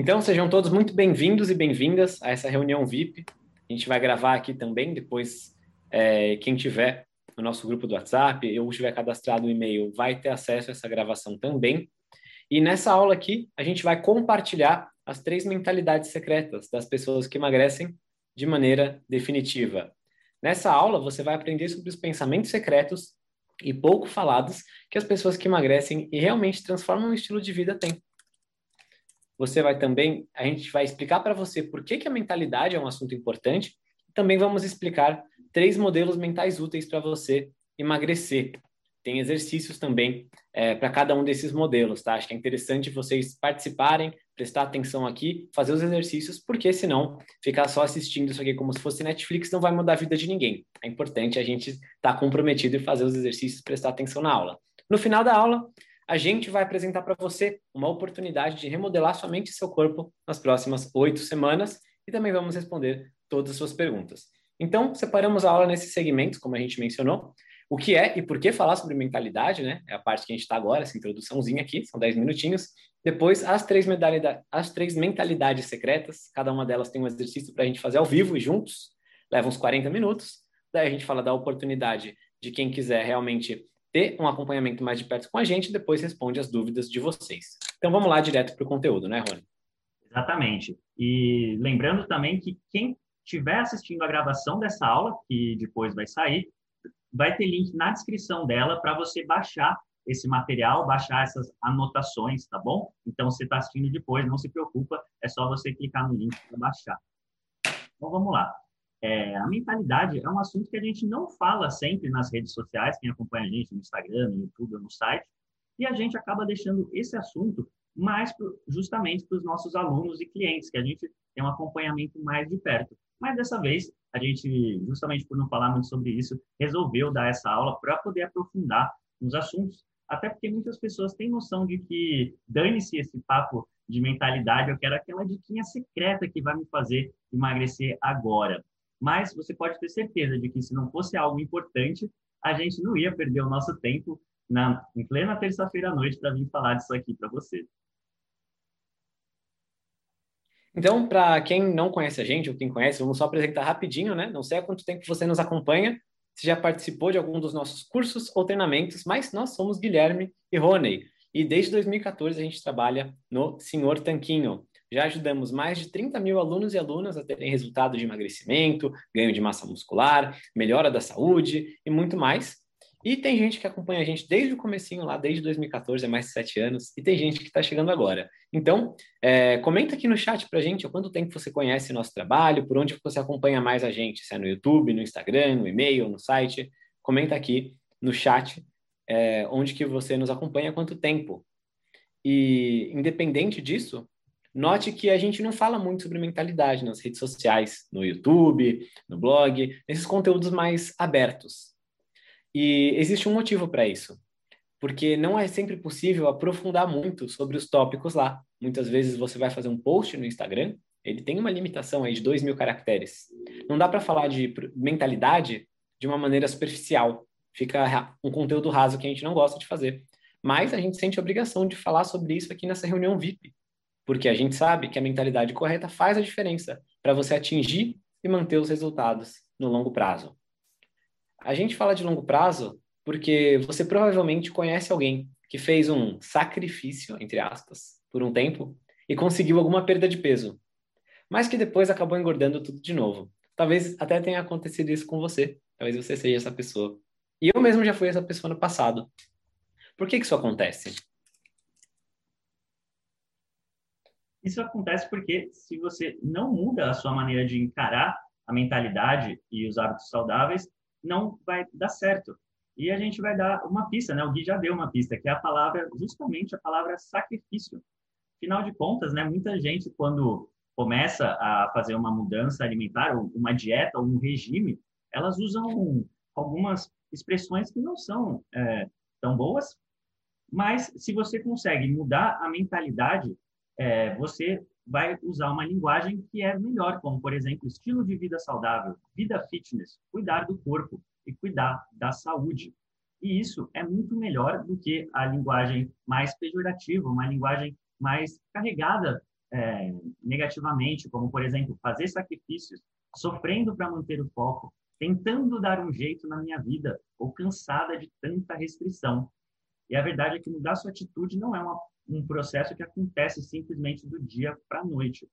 Então, sejam todos muito bem-vindos e bem-vindas a essa reunião VIP. A gente vai gravar aqui também, depois, é, quem tiver no nosso grupo do WhatsApp ou tiver cadastrado o e-mail, vai ter acesso a essa gravação também. E nessa aula aqui, a gente vai compartilhar as três mentalidades secretas das pessoas que emagrecem de maneira definitiva. Nessa aula, você vai aprender sobre os pensamentos secretos e pouco falados que as pessoas que emagrecem e realmente transformam o estilo de vida têm. Você vai também, a gente vai explicar para você por que, que a mentalidade é um assunto importante. Também vamos explicar três modelos mentais úteis para você emagrecer. Tem exercícios também é, para cada um desses modelos, tá? Acho que é interessante vocês participarem, prestar atenção aqui, fazer os exercícios, porque senão ficar só assistindo isso aqui como se fosse Netflix não vai mudar a vida de ninguém. É importante a gente estar tá comprometido e fazer os exercícios, prestar atenção na aula. No final da aula, a gente vai apresentar para você uma oportunidade de remodelar sua mente e seu corpo nas próximas oito semanas e também vamos responder todas as suas perguntas. Então, separamos a aula nesses segmentos, como a gente mencionou. O que é e por que falar sobre mentalidade, né? É a parte que a gente está agora, essa introduçãozinha aqui, são 10 minutinhos. Depois, as três, as três mentalidades secretas, cada uma delas tem um exercício para a gente fazer ao vivo e juntos, leva uns 40 minutos. Daí a gente fala da oportunidade de quem quiser realmente ter um acompanhamento mais de perto com a gente e depois responde as dúvidas de vocês. Então vamos lá direto para o conteúdo, né, Rony? Exatamente. E lembrando também que quem estiver assistindo a gravação dessa aula, que depois vai sair, vai ter link na descrição dela para você baixar esse material, baixar essas anotações, tá bom? Então, você está assistindo depois, não se preocupa, é só você clicar no link para baixar. Então, vamos lá. É, a mentalidade é um assunto que a gente não fala sempre nas redes sociais, quem acompanha a gente no Instagram, no YouTube, no site, e a gente acaba deixando esse assunto mais pro, justamente para os nossos alunos e clientes, que a gente tem um acompanhamento mais de perto. Mas dessa vez, a gente, justamente por não falar muito sobre isso, resolveu dar essa aula para poder aprofundar nos assuntos. Até porque muitas pessoas têm noção de que dane-se esse papo de mentalidade, eu quero aquela diquinha secreta que vai me fazer emagrecer agora. Mas você pode ter certeza de que se não fosse algo importante, a gente não ia perder o nosso tempo na, em plena terça-feira à noite para vir falar disso aqui para você. Então, para quem não conhece a gente, ou quem conhece, vamos só apresentar rapidinho, né? Não sei há quanto tempo você nos acompanha, se já participou de algum dos nossos cursos ou treinamentos, mas nós somos Guilherme e Rony. E desde 2014 a gente trabalha no Senhor Tanquinho. Já ajudamos mais de 30 mil alunos e alunas a terem resultado de emagrecimento, ganho de massa muscular, melhora da saúde e muito mais. E tem gente que acompanha a gente desde o comecinho lá, desde 2014, é mais de sete anos, e tem gente que está chegando agora. Então, é, comenta aqui no chat para a gente quanto tempo você conhece nosso trabalho, por onde você acompanha mais a gente, se é no YouTube, no Instagram, no e-mail, no site. Comenta aqui no chat é, onde que você nos acompanha quanto tempo. E, independente disso, note que a gente não fala muito sobre mentalidade nas redes sociais, no YouTube, no blog, nesses conteúdos mais abertos. E existe um motivo para isso, porque não é sempre possível aprofundar muito sobre os tópicos lá. Muitas vezes você vai fazer um post no Instagram, ele tem uma limitação aí de dois mil caracteres. Não dá para falar de mentalidade de uma maneira superficial. Fica um conteúdo raso que a gente não gosta de fazer. Mas a gente sente a obrigação de falar sobre isso aqui nessa reunião VIP, porque a gente sabe que a mentalidade correta faz a diferença para você atingir e manter os resultados no longo prazo. A gente fala de longo prazo porque você provavelmente conhece alguém que fez um sacrifício, entre aspas, por um tempo e conseguiu alguma perda de peso, mas que depois acabou engordando tudo de novo. Talvez até tenha acontecido isso com você. Talvez você seja essa pessoa. E eu mesmo já fui essa pessoa no passado. Por que, que isso acontece? Isso acontece porque se você não muda a sua maneira de encarar a mentalidade e os hábitos saudáveis, não vai dar certo. E a gente vai dar uma pista, né? O Gui já deu uma pista, que é a palavra, justamente a palavra sacrifício. Afinal de contas, né? Muita gente, quando começa a fazer uma mudança alimentar, ou uma dieta, ou um regime, elas usam algumas expressões que não são é, tão boas, mas se você consegue mudar a mentalidade, é, você vai usar uma linguagem que é melhor, como, por exemplo, estilo de vida saudável, vida fitness, cuidar do corpo e cuidar da saúde. E isso é muito melhor do que a linguagem mais pejorativa, uma linguagem mais carregada é, negativamente, como, por exemplo, fazer sacrifícios, sofrendo para manter o foco, tentando dar um jeito na minha vida, ou cansada de tanta restrição. E a verdade é que mudar sua atitude não é uma, um processo que acontece simplesmente do dia para a noite.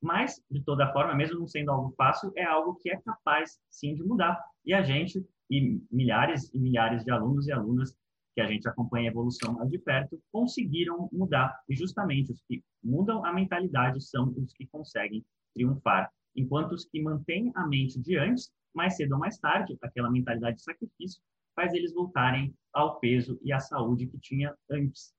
Mas, de toda forma, mesmo não sendo algo fácil, é algo que é capaz, sim, de mudar. E a gente, e milhares e milhares de alunos e alunas que a gente acompanha a evolução mais de perto, conseguiram mudar. E justamente os que mudam a mentalidade são os que conseguem triunfar. Enquanto os que mantêm a mente de antes, mais cedo ou mais tarde, aquela mentalidade de sacrifício, faz eles voltarem ao peso e à saúde que tinha antes.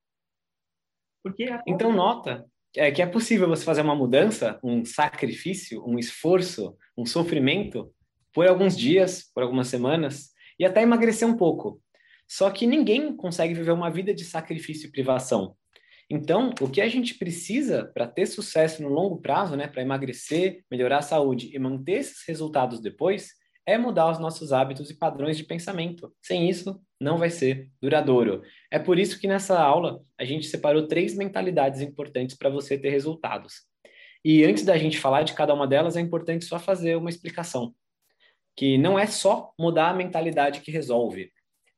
Porque Então, nota é, que é possível você fazer uma mudança, um sacrifício, um esforço, um sofrimento por alguns dias, por algumas semanas, e até emagrecer um pouco. Só que ninguém consegue viver uma vida de sacrifício e privação. Então, o que a gente precisa para ter sucesso no longo prazo, né, para emagrecer, melhorar a saúde e manter esses resultados depois, é mudar os nossos hábitos e padrões de pensamento. Sem isso, não vai ser duradouro. É por isso que nessa aula a gente separou três mentalidades importantes para você ter resultados. E antes da gente falar de cada uma delas, é importante só fazer uma explicação. Que não é só mudar a mentalidade que resolve.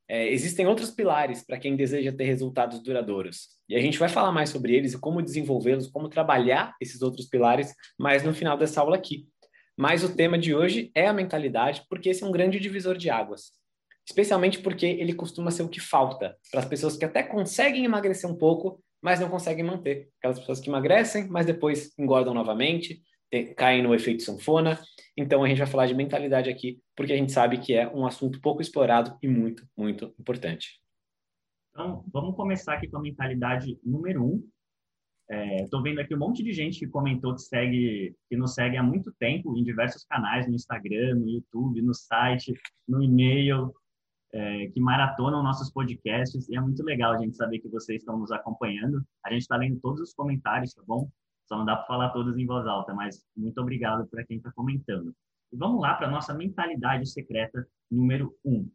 É, existem outros pilares para quem deseja ter resultados duradouros. E a gente vai falar mais sobre eles e como desenvolvê-los, como trabalhar esses outros pilares mais no final dessa aula aqui. Mas o tema de hoje é a mentalidade, porque esse é um grande divisor de águas. Especialmente porque ele costuma ser o que falta para as pessoas que até conseguem emagrecer um pouco, mas não conseguem manter. Aquelas pessoas que emagrecem, mas depois engordam novamente, caem no efeito sanfona. Então a gente vai falar de mentalidade aqui, porque a gente sabe que é um assunto pouco explorado e muito, muito importante. Então, vamos começar aqui com a mentalidade número um, Estou é, vendo aqui um monte de gente que comentou que segue, que nos segue há muito tempo em diversos canais, no Instagram, no YouTube, no site, no e-mail, é, que maratonam nossos podcasts. E é muito legal a gente saber que vocês estão nos acompanhando. A gente está lendo todos os comentários, tá bom? Só não dá para falar todos em voz alta, mas muito obrigado para quem está comentando. E vamos lá para nossa mentalidade secreta número um.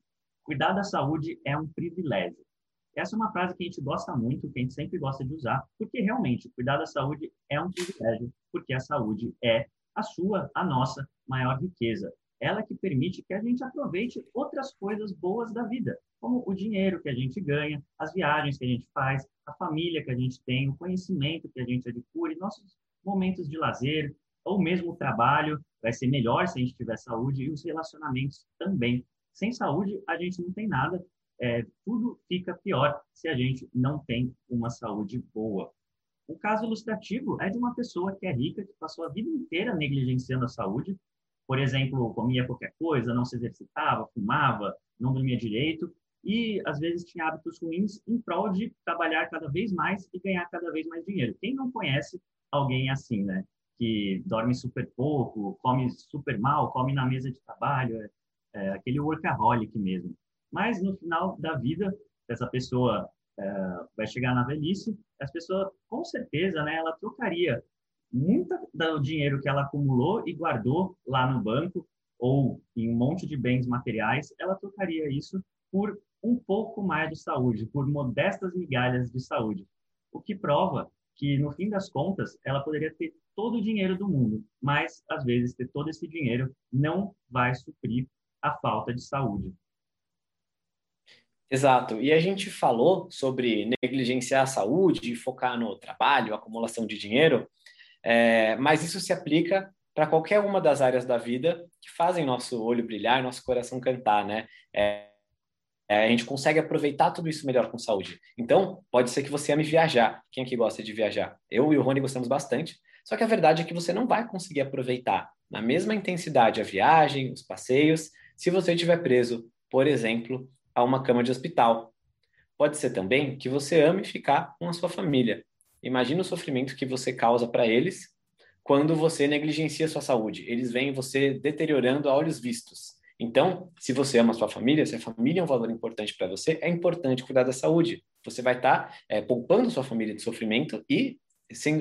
Cuidar da saúde é um privilégio. Essa é uma frase que a gente gosta muito, que a gente sempre gosta de usar, porque realmente cuidar da saúde é um privilégio, porque a saúde é a sua, a nossa maior riqueza. Ela que permite que a gente aproveite outras coisas boas da vida, como o dinheiro que a gente ganha, as viagens que a gente faz, a família que a gente tem, o conhecimento que a gente adquire, nossos momentos de lazer, ou mesmo o trabalho vai ser melhor se a gente tiver saúde e os relacionamentos também. Sem saúde, a gente não tem nada é, tudo fica pior se a gente não tem uma saúde boa. O caso ilustrativo é de uma pessoa que é rica, que passou a vida inteira negligenciando a saúde, por exemplo, comia qualquer coisa, não se exercitava, fumava, não dormia direito e às vezes tinha hábitos ruins em prol de trabalhar cada vez mais e ganhar cada vez mais dinheiro. Quem não conhece alguém assim, né? Que dorme super pouco, come super mal, come na mesa de trabalho, é, é aquele workaholic mesmo. Mas no final da vida, essa pessoa é, vai chegar na velhice, essa pessoa, com certeza, né, ela trocaria muito do dinheiro que ela acumulou e guardou lá no banco ou em um monte de bens materiais, ela trocaria isso por um pouco mais de saúde, por modestas migalhas de saúde. O que prova que, no fim das contas, ela poderia ter todo o dinheiro do mundo, mas, às vezes, ter todo esse dinheiro não vai suprir a falta de saúde. Exato. E a gente falou sobre negligenciar a saúde, focar no trabalho, acumulação de dinheiro, é, mas isso se aplica para qualquer uma das áreas da vida que fazem nosso olho brilhar, nosso coração cantar, né? É, é, a gente consegue aproveitar tudo isso melhor com saúde. Então, pode ser que você ame viajar. Quem aqui gosta de viajar? Eu e o Rony gostamos bastante. Só que a verdade é que você não vai conseguir aproveitar na mesma intensidade a viagem, os passeios, se você estiver preso, por exemplo, a uma cama de hospital. Pode ser também que você ame ficar com a sua família. Imagina o sofrimento que você causa para eles quando você negligencia sua saúde. Eles veem você deteriorando a olhos vistos. Então, se você ama sua família, se a família é um valor importante para você, é importante cuidar da saúde. Você vai estar tá, é, poupando sua família de sofrimento e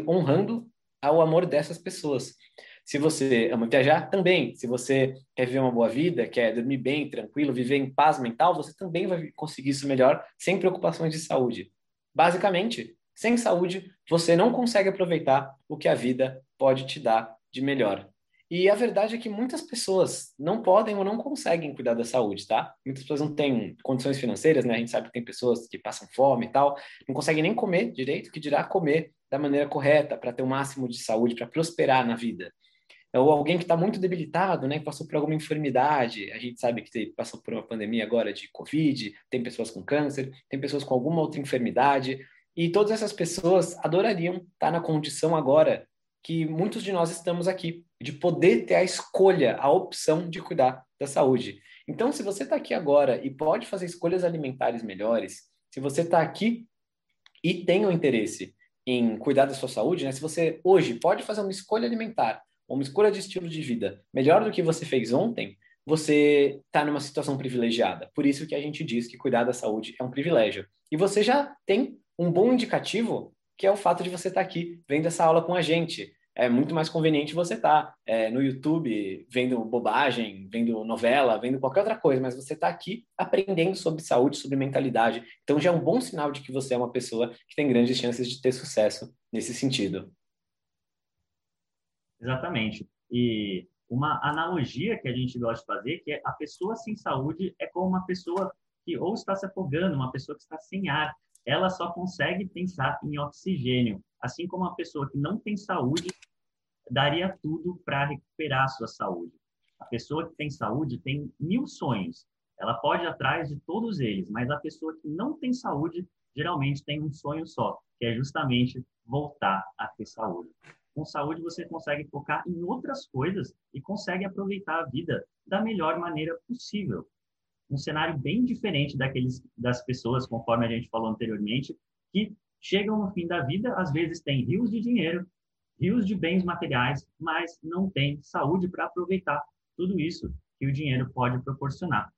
honrando ao amor dessas pessoas. Se você ama viajar, também. Se você quer viver uma boa vida, quer dormir bem, tranquilo, viver em paz mental, você também vai conseguir isso melhor sem preocupações de saúde. Basicamente, sem saúde, você não consegue aproveitar o que a vida pode te dar de melhor. E a verdade é que muitas pessoas não podem ou não conseguem cuidar da saúde, tá? Muitas pessoas não têm condições financeiras, né? A gente sabe que tem pessoas que passam fome e tal, não conseguem nem comer direito, que dirá comer da maneira correta para ter o máximo de saúde, para prosperar na vida. Ou alguém que está muito debilitado, né? Que passou por alguma enfermidade. A gente sabe que passou por uma pandemia agora de Covid, tem pessoas com câncer, tem pessoas com alguma outra enfermidade. E todas essas pessoas adorariam estar na condição agora que muitos de nós estamos aqui, de poder ter a escolha, a opção de cuidar da saúde. Então, se você está aqui agora e pode fazer escolhas alimentares melhores, se você está aqui e tem o interesse em cuidar da sua saúde, né? se você hoje pode fazer uma escolha alimentar, uma escolha de estilo de vida melhor do que você fez ontem, você está numa situação privilegiada. Por isso que a gente diz que cuidar da saúde é um privilégio. E você já tem um bom indicativo que é o fato de você estar tá aqui vendo essa aula com a gente. É muito mais conveniente você estar tá, é, no YouTube vendo bobagem, vendo novela, vendo qualquer outra coisa, mas você está aqui aprendendo sobre saúde, sobre mentalidade. Então já é um bom sinal de que você é uma pessoa que tem grandes chances de ter sucesso nesse sentido. Exatamente. E uma analogia que a gente gosta de fazer, que é a pessoa sem saúde é como uma pessoa que ou está se afogando, uma pessoa que está sem ar ela só consegue pensar em oxigênio, assim como uma pessoa que não tem saúde daria tudo para recuperar a sua saúde. A pessoa que tem saúde tem mil sonhos, ela pode ir atrás de todos eles, mas a pessoa que não tem saúde geralmente tem um sonho só, que é justamente voltar a ter saúde. Com saúde você consegue focar em outras coisas e consegue aproveitar a vida da melhor maneira possível um cenário bem diferente daqueles das pessoas, conforme a gente falou anteriormente, que chegam no fim da vida, às vezes têm rios de dinheiro, rios de bens materiais, mas não têm saúde para aproveitar tudo isso que o dinheiro pode proporcionar.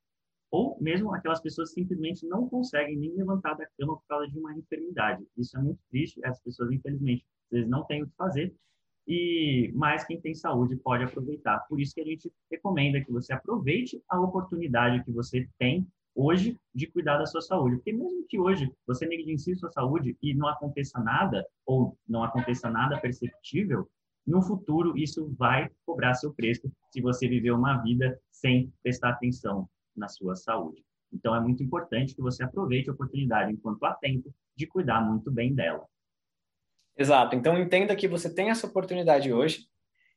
Ou mesmo aquelas pessoas simplesmente não conseguem nem levantar da cama por causa de uma enfermidade. Isso é muito triste, as pessoas, infelizmente, eles não têm o que fazer e mais quem tem saúde pode aproveitar. Por isso que a gente recomenda que você aproveite a oportunidade que você tem hoje de cuidar da sua saúde, porque mesmo que hoje você negligencie sua saúde e não aconteça nada ou não aconteça nada perceptível, no futuro isso vai cobrar seu preço se você viver uma vida sem prestar atenção na sua saúde. Então é muito importante que você aproveite a oportunidade enquanto há tempo de cuidar muito bem dela. Exato. Então entenda que você tem essa oportunidade hoje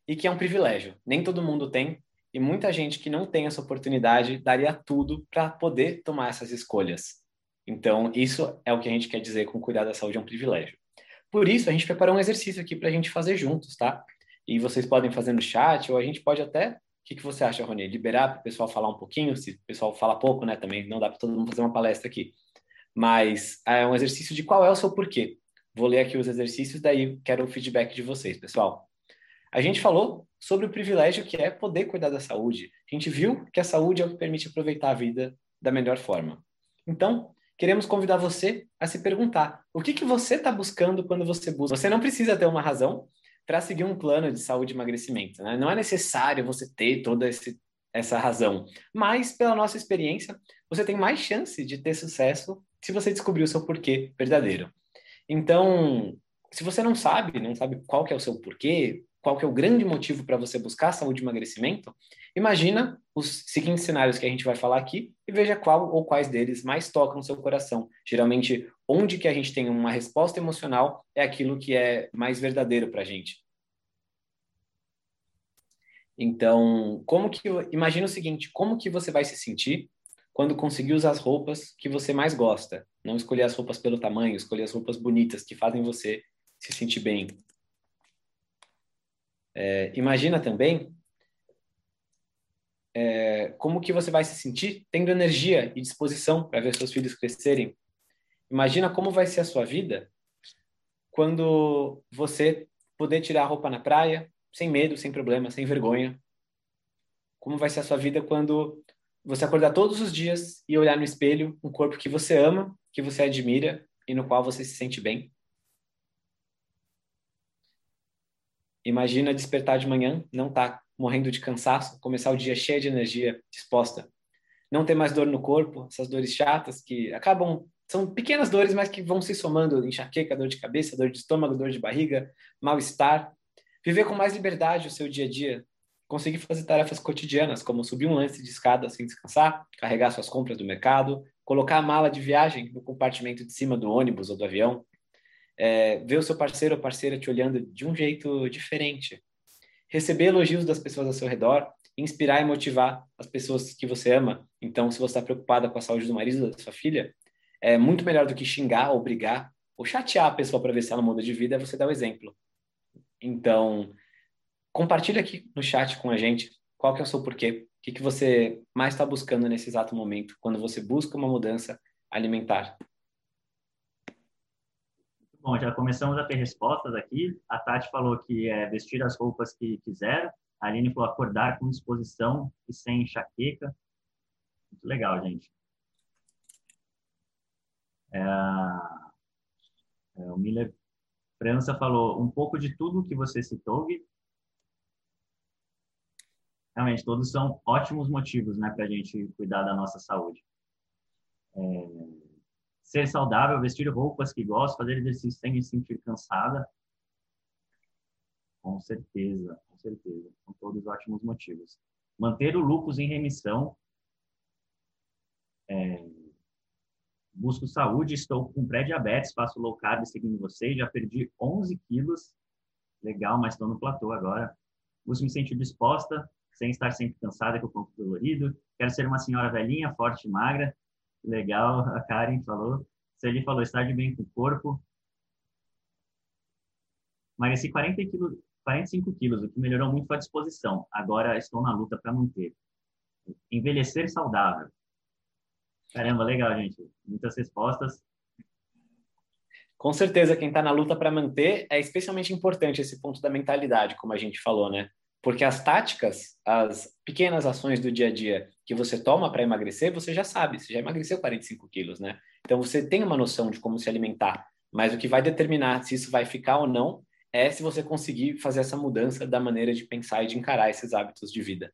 e que é um privilégio. Nem todo mundo tem e muita gente que não tem essa oportunidade daria tudo para poder tomar essas escolhas. Então isso é o que a gente quer dizer com cuidar da saúde é um privilégio. Por isso a gente preparou um exercício aqui para a gente fazer juntos, tá? E vocês podem fazer no chat ou a gente pode até o que, que você acha, Rony? Liberar para o pessoal falar um pouquinho, se o pessoal fala pouco, né? Também não dá para todo mundo fazer uma palestra aqui. Mas é um exercício de qual é o seu porquê. Vou ler aqui os exercícios, daí quero o feedback de vocês, pessoal. A gente falou sobre o privilégio que é poder cuidar da saúde. A gente viu que a saúde é o que permite aproveitar a vida da melhor forma. Então, queremos convidar você a se perguntar: o que, que você está buscando quando você busca? Você não precisa ter uma razão para seguir um plano de saúde e emagrecimento. Né? Não é necessário você ter toda esse, essa razão. Mas, pela nossa experiência, você tem mais chance de ter sucesso se você descobrir o seu porquê verdadeiro. Então, se você não sabe, não sabe qual que é o seu porquê, qual que é o grande motivo para você buscar saúde e emagrecimento, imagina os seguintes cenários que a gente vai falar aqui e veja qual ou quais deles mais tocam o seu coração. Geralmente, onde que a gente tem uma resposta emocional é aquilo que é mais verdadeiro para a gente. Então, como que imagina o seguinte, como que você vai se sentir quando conseguir usar as roupas que você mais gosta. Não escolher as roupas pelo tamanho, escolher as roupas bonitas que fazem você se sentir bem. É, imagina também é, como que você vai se sentir tendo energia e disposição para ver seus filhos crescerem. Imagina como vai ser a sua vida quando você poder tirar a roupa na praia sem medo, sem problema, sem vergonha. Como vai ser a sua vida quando você acordar todos os dias e olhar no espelho um corpo que você ama, que você admira e no qual você se sente bem. Imagina despertar de manhã, não estar tá morrendo de cansaço, começar o dia cheio de energia, disposta. Não ter mais dor no corpo, essas dores chatas que acabam são pequenas dores, mas que vão se somando, enxaqueca, dor de cabeça, dor de estômago, dor de barriga, mal-estar. Viver com mais liberdade o seu dia a dia, conseguir fazer tarefas cotidianas, como subir um lance de escada sem descansar, carregar suas compras do mercado, colocar a mala de viagem no compartimento de cima do ônibus ou do avião, é, ver o seu parceiro ou parceira te olhando de um jeito diferente, receber elogios das pessoas ao seu redor, inspirar e motivar as pessoas que você ama. Então, se você está preocupada com a saúde do marido da sua filha, é muito melhor do que xingar ou brigar ou chatear a pessoa para ver se ela muda de vida, é você dar o exemplo. Então, compartilha aqui no chat com a gente qual que é o seu porquê, o que, que você mais está buscando nesse exato momento, quando você busca uma mudança alimentar. Bom, já começamos a ter respostas aqui. A Tati falou que é vestir as roupas que quiser. A Aline falou acordar com disposição e sem enxaqueca. Muito legal, gente. É, é, o Miller França falou um pouco de tudo que você citou, Gui. Realmente, todos são ótimos motivos né, para a gente cuidar da nossa saúde. É, ser saudável, vestir roupas que gosto, fazer exercício sem me sentir cansada. Com certeza, com certeza. São todos ótimos motivos. Manter o lúpus em remissão. É, busco saúde, estou com pré-diabetes, faço low carb seguindo vocês, já perdi 11 quilos. Legal, mas estou no platô agora. Busco me sentir disposta, sem estar sempre cansada com o corpo dolorido. Quero ser uma senhora velhinha, forte e magra. Legal, a Karen falou. Ele falou, estar de bem com o corpo. Emagreci 40 quilos, 45 quilos, o que melhorou muito a disposição. Agora estou na luta para manter. Envelhecer saudável. Caramba, legal, gente. Muitas respostas. Com certeza, quem está na luta para manter é especialmente importante esse ponto da mentalidade, como a gente falou, né? Porque as táticas, as pequenas ações do dia a dia que você toma para emagrecer, você já sabe, você já emagreceu 45 quilos, né? Então você tem uma noção de como se alimentar, mas o que vai determinar se isso vai ficar ou não é se você conseguir fazer essa mudança da maneira de pensar e de encarar esses hábitos de vida.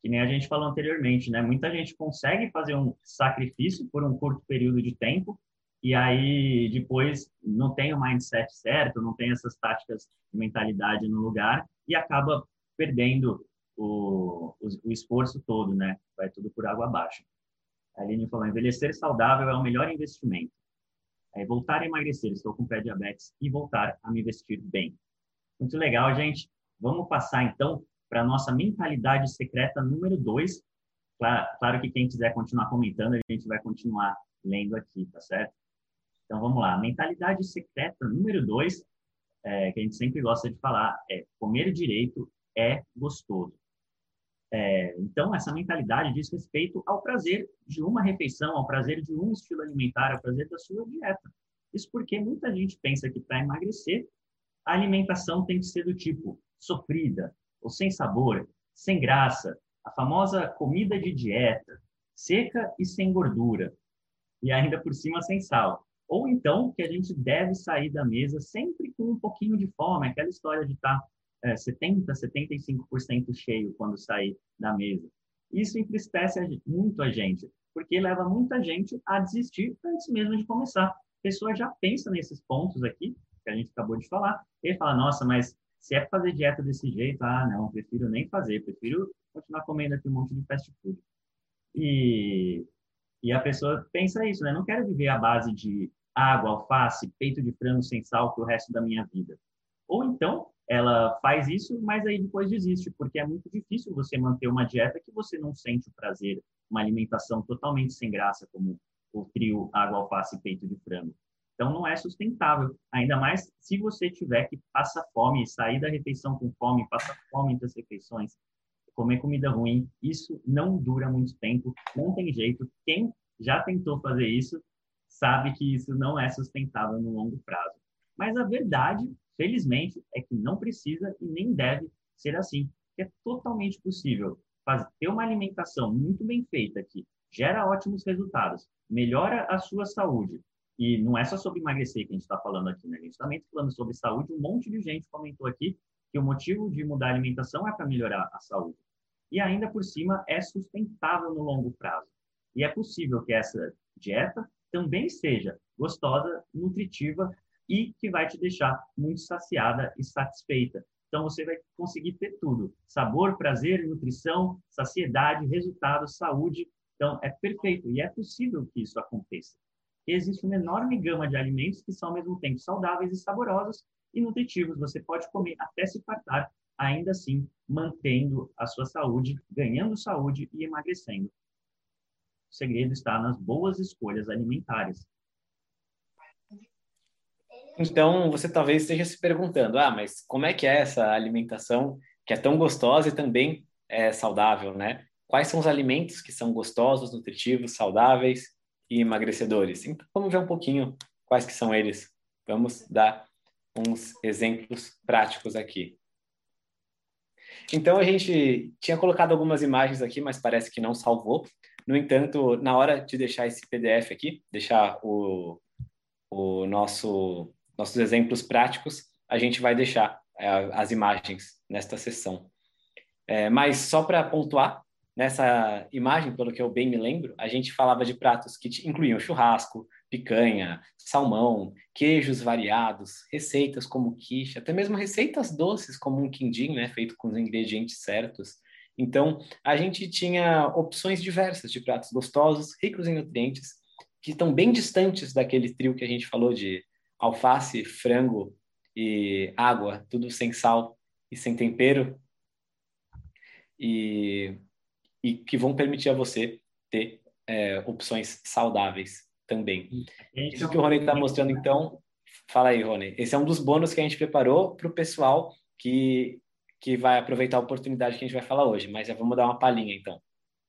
Que nem a gente falou anteriormente, né? Muita gente consegue fazer um sacrifício por um curto período de tempo e aí depois não tem o mindset certo, não tem essas táticas de mentalidade no lugar e acaba perdendo o, o, o esforço todo, né? Vai tudo por água abaixo. A Aline falou, envelhecer saudável é o melhor investimento. É voltar a emagrecer, estou com pré-diabetes, e voltar a me vestir bem. Muito legal, gente. Vamos passar, então, para a nossa mentalidade secreta número dois. Claro, claro que quem quiser continuar comentando, a gente vai continuar lendo aqui, tá certo? Então, vamos lá. Mentalidade secreta número dois, é, que a gente sempre gosta de falar, é comer direito é gostoso. É, então, essa mentalidade diz respeito ao prazer de uma refeição, ao prazer de um estilo alimentar, ao prazer da sua dieta. Isso porque muita gente pensa que para emagrecer, a alimentação tem que ser do tipo sofrida, ou sem sabor, sem graça, a famosa comida de dieta, seca e sem gordura, e ainda por cima sem sal. Ou então que a gente deve sair da mesa sempre com um pouquinho de fome, aquela história de estar tá é, 70%, 75% cheio quando sair da mesa. Isso entristece muito a gente, porque leva muita gente a desistir antes mesmo de começar. A pessoa já pensa nesses pontos aqui, que a gente acabou de falar, e fala, nossa, mas se é fazer dieta desse jeito, ah, não, prefiro nem fazer, prefiro continuar comendo aqui um monte de fast food. E, e a pessoa pensa isso, né? Não quero viver à base de água, alface, peito de frango sem sal para o resto da minha vida. Ou então, ela faz isso, mas aí depois desiste, porque é muito difícil você manter uma dieta que você não sente o prazer, uma alimentação totalmente sem graça, como o trio água, alface e peito de frango. Então não é sustentável, ainda mais se você tiver que passar fome, sair da refeição com fome, passar fome entre as refeições, comer comida ruim, isso não dura muito tempo, não tem jeito. Quem já tentou fazer isso sabe que isso não é sustentável no longo prazo. Mas a verdade Felizmente, é que não precisa e nem deve ser assim. É totalmente possível fazer, ter uma alimentação muito bem feita que gera ótimos resultados, melhora a sua saúde. E não é só sobre emagrecer que a gente está falando aqui, né? A gente também está falando sobre saúde. Um monte de gente comentou aqui que o motivo de mudar a alimentação é para melhorar a saúde. E ainda por cima é sustentável no longo prazo. E é possível que essa dieta também seja gostosa, nutritiva e que vai te deixar muito saciada e satisfeita. Então você vai conseguir ter tudo: sabor, prazer, nutrição, saciedade, resultado, saúde. Então é perfeito e é possível que isso aconteça. Existe uma enorme gama de alimentos que são ao mesmo tempo saudáveis e saborosos e nutritivos. Você pode comer até se fartar, ainda assim mantendo a sua saúde, ganhando saúde e emagrecendo. O segredo está nas boas escolhas alimentares. Então, você talvez esteja se perguntando: ah, mas como é que é essa alimentação que é tão gostosa e também é saudável, né? Quais são os alimentos que são gostosos, nutritivos, saudáveis e emagrecedores? Então, vamos ver um pouquinho quais que são eles. Vamos dar uns exemplos práticos aqui. Então, a gente tinha colocado algumas imagens aqui, mas parece que não salvou. No entanto, na hora de deixar esse PDF aqui, deixar o, o nosso nossos exemplos práticos, a gente vai deixar é, as imagens nesta sessão. É, mas só para pontuar, nessa imagem, pelo que eu bem me lembro, a gente falava de pratos que incluíam churrasco, picanha, salmão, queijos variados, receitas como quiche, até mesmo receitas doces como um quindim, né, feito com os ingredientes certos. Então, a gente tinha opções diversas de pratos gostosos, ricos em nutrientes, que estão bem distantes daquele trio que a gente falou de alface, frango e água, tudo sem sal e sem tempero, e, e que vão permitir a você ter é, opções saudáveis também. Isso que o Rony está mostrando, então, fala aí, Rony. Esse é um dos bônus que a gente preparou para o pessoal que, que vai aproveitar a oportunidade que a gente vai falar hoje, mas já vamos dar uma palhinha, então.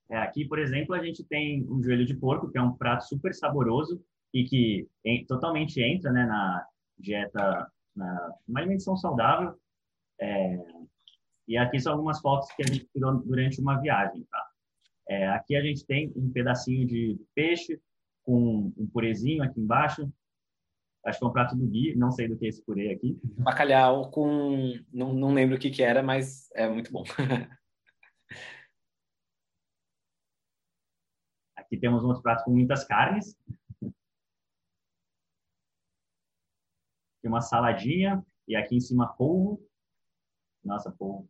É, aqui, por exemplo, a gente tem um joelho de porco, que é um prato super saboroso, e que em, totalmente entra né, na dieta, na uma alimentação saudável. É, e aqui são algumas fotos que a gente tirou durante uma viagem, tá? É, aqui a gente tem um pedacinho de peixe com um purezinho aqui embaixo. Acho que é um prato do Gui, não sei do que é esse purê aqui. Bacalhau com... Não, não lembro o que que era, mas é muito bom. aqui temos um outro prato com muitas carnes. Tem uma saladinha e aqui em cima polvo. Nossa, polvo.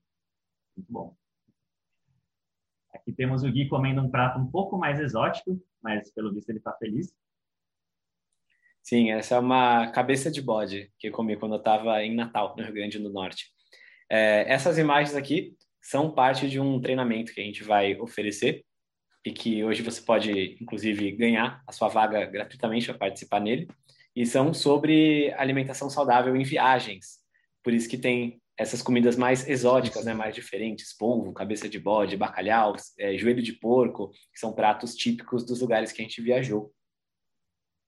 Muito bom. Aqui temos o Gui comendo um prato um pouco mais exótico, mas pelo visto ele está feliz. Sim, essa é uma cabeça de bode que eu comi quando eu estava em Natal, no Rio Grande do Norte. É, essas imagens aqui são parte de um treinamento que a gente vai oferecer e que hoje você pode, inclusive, ganhar a sua vaga gratuitamente para participar nele e são sobre alimentação saudável em viagens. Por isso que tem essas comidas mais exóticas, né, mais diferentes, polvo, cabeça de bode, bacalhau, é, joelho de porco, que são pratos típicos dos lugares que a gente viajou.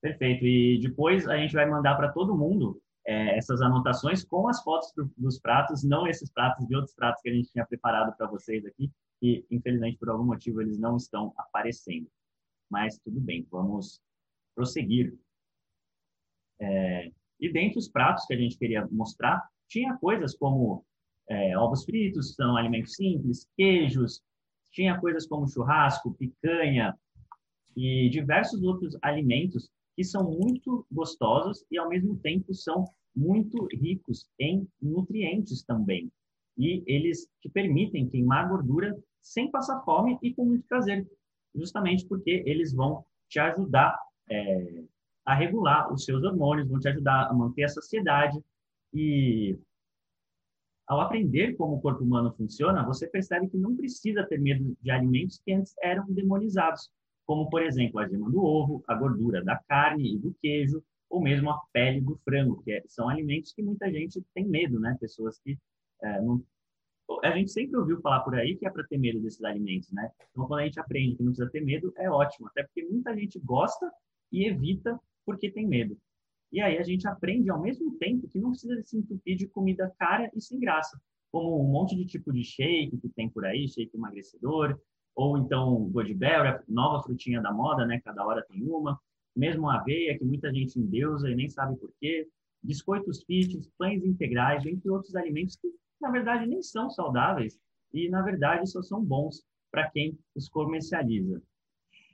Perfeito. E depois a gente vai mandar para todo mundo é, essas anotações com as fotos do, dos pratos, não esses pratos de outros pratos que a gente tinha preparado para vocês aqui, e infelizmente por algum motivo eles não estão aparecendo. Mas tudo bem, vamos prosseguir é, e dentre os pratos que a gente queria mostrar, tinha coisas como é, ovos fritos, são alimentos simples, queijos, tinha coisas como churrasco, picanha e diversos outros alimentos que são muito gostosos e ao mesmo tempo são muito ricos em nutrientes também. E eles te permitem queimar gordura sem passar fome e com muito prazer, justamente porque eles vão te ajudar é, a regular os seus hormônios, vão te ajudar a manter a saciedade e ao aprender como o corpo humano funciona, você percebe que não precisa ter medo de alimentos que antes eram demonizados, como por exemplo a gema do ovo, a gordura da carne e do queijo, ou mesmo a pele do frango, que é, são alimentos que muita gente tem medo, né? Pessoas que é, não a gente sempre ouviu falar por aí que é para ter medo desses alimentos, né? Então, quando a gente aprende que não precisa ter medo, é ótimo, até porque muita gente gosta e evita porque tem medo. E aí a gente aprende ao mesmo tempo que não precisa se entupir de comida cara e sem graça, como um monte de tipo de shake que tem por aí, shake emagrecedor, ou então Goodberry, nova frutinha da moda, né? Cada hora tem uma. Mesmo a aveia, que muita gente endeusa e nem sabe por quê. Biscoitos fit, pães integrais, entre outros alimentos que, na verdade, nem são saudáveis e, na verdade, só são bons para quem os comercializa.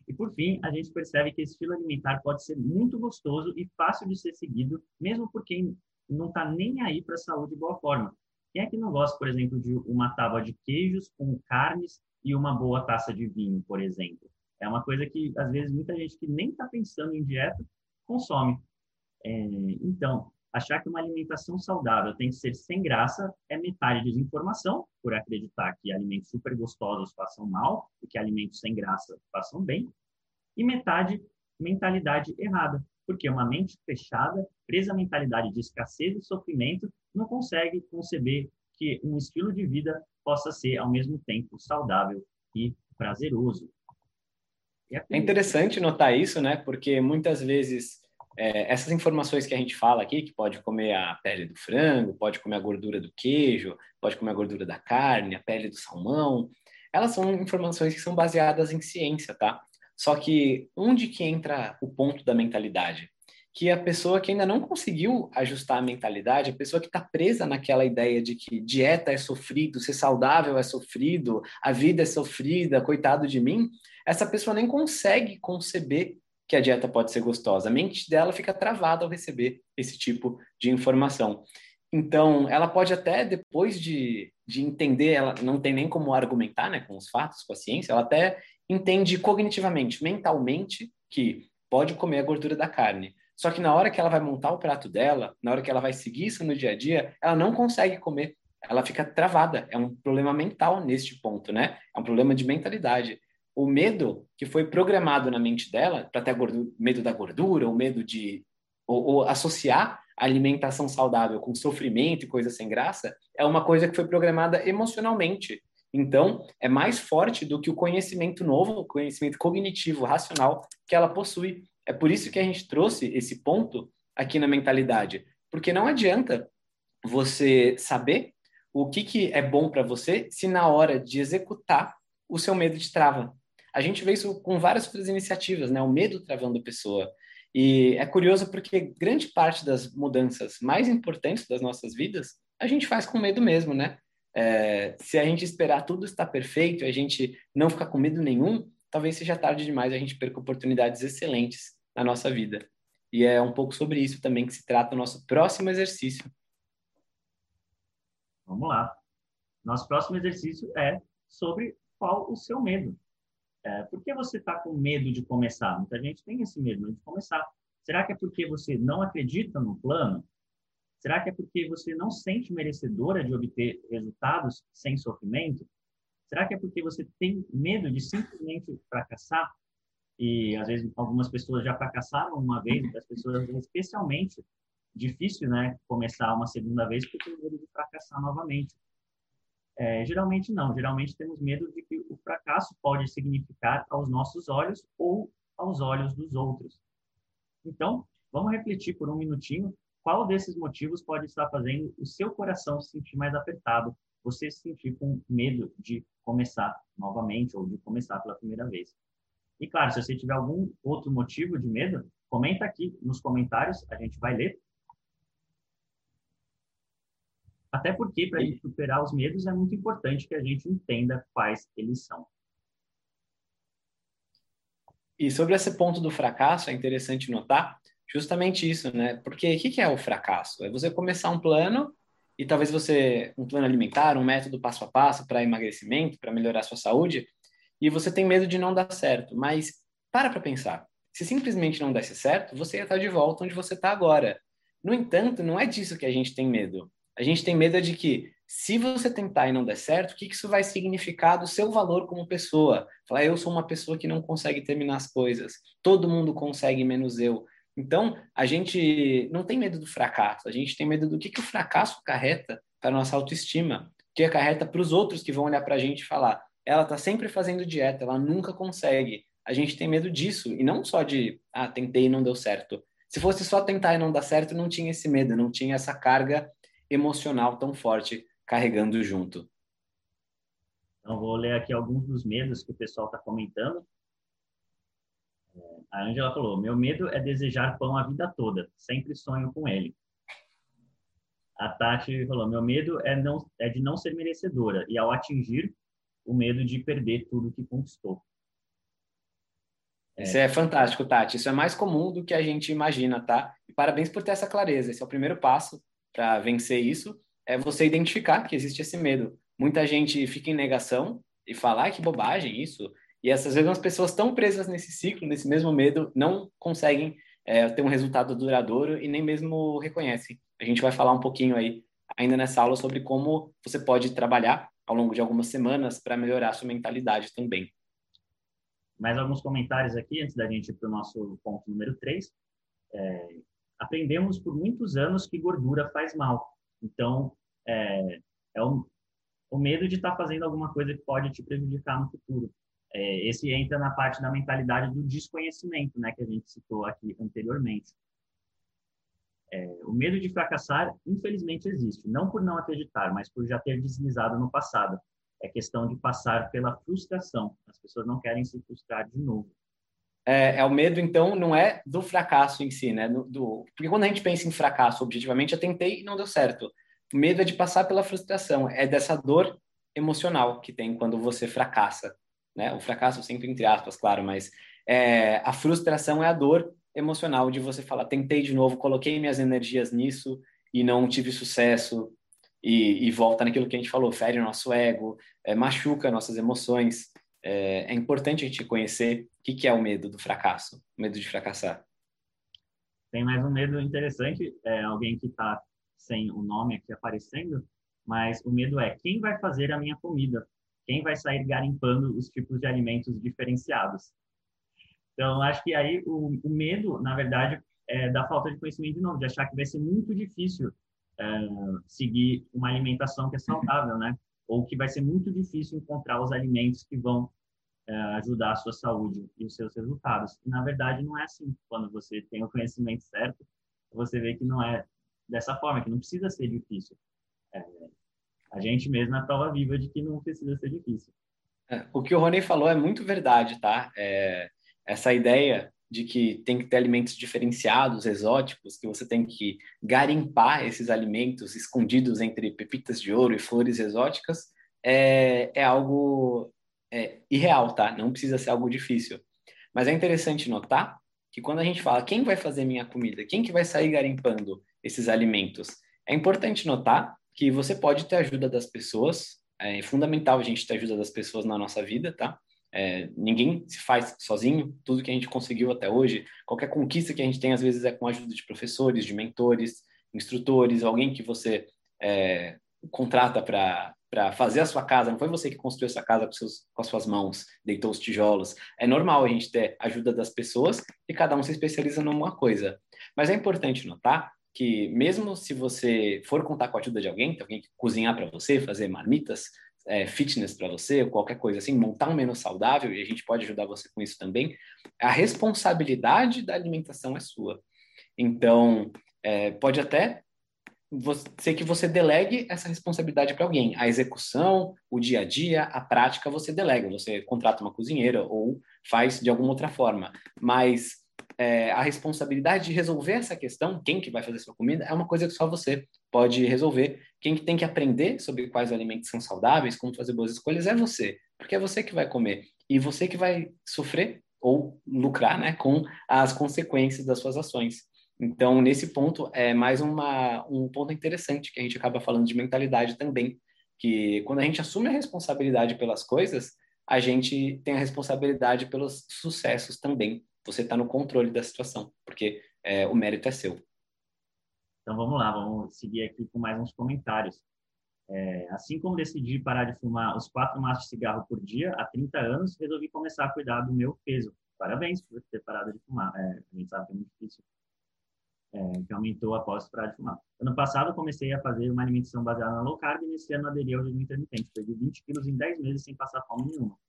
E por fim, a gente percebe que esse estilo alimentar pode ser muito gostoso e fácil de ser seguido, mesmo por quem não está nem aí para a saúde de boa forma. Quem é que não gosta, por exemplo, de uma tábua de queijos com carnes e uma boa taça de vinho, por exemplo? É uma coisa que, às vezes, muita gente que nem está pensando em dieta consome. É, então, achar que uma alimentação saudável tem que ser sem graça é metade de desinformação, por acreditar que alimentos super gostosos façam mal e que alimentos sem graça façam bem, e metade mentalidade errada, porque uma mente fechada, presa à mentalidade de escassez e sofrimento, não consegue conceber que um estilo de vida possa ser ao mesmo tempo saudável e prazeroso. É, é interessante notar isso, né? Porque muitas vezes é, essas informações que a gente fala aqui, que pode comer a pele do frango, pode comer a gordura do queijo, pode comer a gordura da carne, a pele do salmão, elas são informações que são baseadas em ciência, tá? Só que onde que entra o ponto da mentalidade? Que a pessoa que ainda não conseguiu ajustar a mentalidade, a pessoa que está presa naquela ideia de que dieta é sofrido, ser saudável é sofrido, a vida é sofrida, coitado de mim, essa pessoa nem consegue conceber que a dieta pode ser gostosa. A mente dela fica travada ao receber esse tipo de informação. Então, ela pode até, depois de, de entender, ela não tem nem como argumentar né, com os fatos, com a ciência, ela até entende cognitivamente, mentalmente, que pode comer a gordura da carne. Só que na hora que ela vai montar o prato dela, na hora que ela vai seguir isso no dia a dia, ela não consegue comer. Ela fica travada. É um problema mental neste ponto, né? É um problema de mentalidade o medo que foi programado na mente dela, para ter gordura, medo da gordura, o medo de ou, ou associar alimentação saudável com sofrimento e coisa sem graça, é uma coisa que foi programada emocionalmente. Então, é mais forte do que o conhecimento novo, o conhecimento cognitivo, racional que ela possui. É por isso que a gente trouxe esse ponto aqui na mentalidade, porque não adianta você saber o que, que é bom para você se na hora de executar o seu medo te trava. A gente vê isso com várias outras iniciativas, né? O medo travando a pessoa. E é curioso porque grande parte das mudanças mais importantes das nossas vidas a gente faz com medo mesmo, né? É, se a gente esperar tudo estar perfeito, a gente não ficar com medo nenhum, talvez seja tarde demais, a gente perca oportunidades excelentes na nossa vida. E é um pouco sobre isso também que se trata o nosso próximo exercício. Vamos lá. Nosso próximo exercício é sobre qual o seu medo. É, por que você está com medo de começar? Muita gente tem esse medo de começar. Será que é porque você não acredita no plano? Será que é porque você não sente merecedora de obter resultados sem sofrimento? Será que é porque você tem medo de simplesmente fracassar? E às vezes algumas pessoas já fracassaram uma vez, as pessoas especialmente difícil, né, começar uma segunda vez porque tem medo de fracassar novamente. É, geralmente não, geralmente temos medo de que o fracasso pode significar aos nossos olhos ou aos olhos dos outros. Então, vamos refletir por um minutinho qual desses motivos pode estar fazendo o seu coração se sentir mais apertado, você se sentir com medo de começar novamente ou de começar pela primeira vez. E claro, se você tiver algum outro motivo de medo, comenta aqui nos comentários, a gente vai ler Até porque, para a gente superar os medos, é muito importante que a gente entenda quais eles são. E sobre esse ponto do fracasso, é interessante notar justamente isso, né? Porque o que é o fracasso? É você começar um plano e talvez você um plano alimentar, um método passo a passo para emagrecimento, para melhorar sua saúde, e você tem medo de não dar certo. Mas para para pensar. Se simplesmente não desse certo, você ia estar de volta onde você está agora. No entanto, não é disso que a gente tem medo. A gente tem medo de que, se você tentar e não der certo, o que isso vai significar do seu valor como pessoa? Falar, eu sou uma pessoa que não consegue terminar as coisas, todo mundo consegue, menos eu. Então, a gente não tem medo do fracasso, a gente tem medo do que, que o fracasso carreta para a nossa autoestima, que acarreta para os outros que vão olhar para a gente e falar, ela está sempre fazendo dieta, ela nunca consegue. A gente tem medo disso, e não só de, ah, tentei e não deu certo. Se fosse só tentar e não dar certo, não tinha esse medo, não tinha essa carga emocional tão forte carregando junto. Então, vou ler aqui alguns dos medos que o pessoal está comentando. É, a Angela falou: Meu medo é desejar pão a vida toda, sempre sonho com ele. A Tati falou: Meu medo é, não, é de não ser merecedora e, ao atingir, o medo de perder tudo que conquistou. Isso é fantástico, Tati. Isso é mais comum do que a gente imagina, tá? E parabéns por ter essa clareza. Esse é o primeiro passo para vencer isso, é você identificar que existe esse medo. Muita gente fica em negação e fala, ah, que bobagem isso. E essas vezes as pessoas estão presas nesse ciclo, nesse mesmo medo, não conseguem é, ter um resultado duradouro e nem mesmo reconhecem. A gente vai falar um pouquinho aí ainda nessa aula sobre como você pode trabalhar ao longo de algumas semanas para melhorar a sua mentalidade também. Mais alguns comentários aqui antes da gente ir para o nosso ponto número 3. É, aprendemos por muitos anos que gordura faz mal. Então, é, é o, o medo de estar tá fazendo alguma coisa que pode te prejudicar no futuro. É, esse entra na parte da mentalidade do desconhecimento, né, que a gente citou aqui anteriormente. É, o medo de fracassar, infelizmente, existe. Não por não acreditar, mas por já ter deslizado no passado. É questão de passar pela frustração. As pessoas não querem se frustrar de novo. É, é o medo, então, não é do fracasso em si, né? Do. Porque quando a gente pensa em fracasso, objetivamente, eu tentei e não deu certo. O medo é de passar pela frustração, é dessa dor emocional que tem quando você fracassa. Né? O fracasso sempre entre aspas, claro, mas é, a frustração é a dor emocional de você falar, tentei de novo, coloquei minhas energias nisso e não tive sucesso e, e volta naquilo que a gente falou, fere o nosso ego, é, machuca nossas emoções. É, é, importante a gente conhecer o que, que é o medo do fracasso, o medo de fracassar. Tem mais um medo interessante, é alguém que está sem o nome aqui aparecendo, mas o medo é quem vai fazer a minha comida? Quem vai sair garimpando os tipos de alimentos diferenciados? Então, acho que aí o, o medo, na verdade, é da falta de conhecimento de novo, de achar que vai ser muito difícil é, seguir uma alimentação que é saudável, né? Ou que vai ser muito difícil encontrar os alimentos que vão é, ajudar a sua saúde e os seus resultados. E, na verdade, não é assim. Quando você tem o conhecimento certo, você vê que não é dessa forma, que não precisa ser difícil. É, a gente mesmo é a prova viva de que não precisa ser difícil. É, o que o Rony falou é muito verdade, tá? É, essa ideia de que tem que ter alimentos diferenciados, exóticos, que você tem que garimpar esses alimentos escondidos entre pepitas de ouro e flores exóticas, é, é algo é, irreal, tá? Não precisa ser algo difícil. Mas é interessante notar que quando a gente fala quem vai fazer minha comida, quem que vai sair garimpando esses alimentos, é importante notar que você pode ter ajuda das pessoas, é fundamental a gente ter ajuda das pessoas na nossa vida, tá? É, ninguém se faz sozinho, tudo que a gente conseguiu até hoje, qualquer conquista que a gente tem, às vezes é com a ajuda de professores, de mentores, instrutores, alguém que você é, contrata para fazer a sua casa, não foi você que construiu essa casa com, seus, com as suas mãos, deitou os tijolos. É normal a gente ter ajuda das pessoas e cada um se especializa numa coisa. Mas é importante notar que mesmo se você for contar com a ajuda de alguém, alguém que cozinhar para você, fazer marmitas, é, fitness para você, qualquer coisa assim, montar um menu saudável, e a gente pode ajudar você com isso também, a responsabilidade da alimentação é sua. Então, é, pode até ser que você delegue essa responsabilidade para alguém. A execução, o dia a dia, a prática, você delega. Você contrata uma cozinheira ou faz de alguma outra forma. Mas é, a responsabilidade de resolver essa questão, quem que vai fazer sua comida, é uma coisa que só você pode resolver. Quem que tem que aprender sobre quais alimentos são saudáveis, como fazer boas escolhas, é você, porque é você que vai comer e você que vai sofrer ou lucrar, né, com as consequências das suas ações. Então, nesse ponto, é mais uma, um ponto interessante que a gente acaba falando de mentalidade também, que quando a gente assume a responsabilidade pelas coisas, a gente tem a responsabilidade pelos sucessos também você está no controle da situação, porque é, o mérito é seu. Então vamos lá, vamos seguir aqui com mais uns comentários. É, assim como decidi parar de fumar os quatro maços de cigarro por dia há 30 anos, resolvi começar a cuidar do meu peso. Parabéns por ter parado de fumar. É, a gente sabe que é muito difícil. É, que aumentou após parar de fumar. Ano passado, comecei a fazer uma alimentação baseada na low carb e nesse ano aderi ao jejum intermitente. Perdi 20 quilos em 10 meses sem passar fome nenhuma.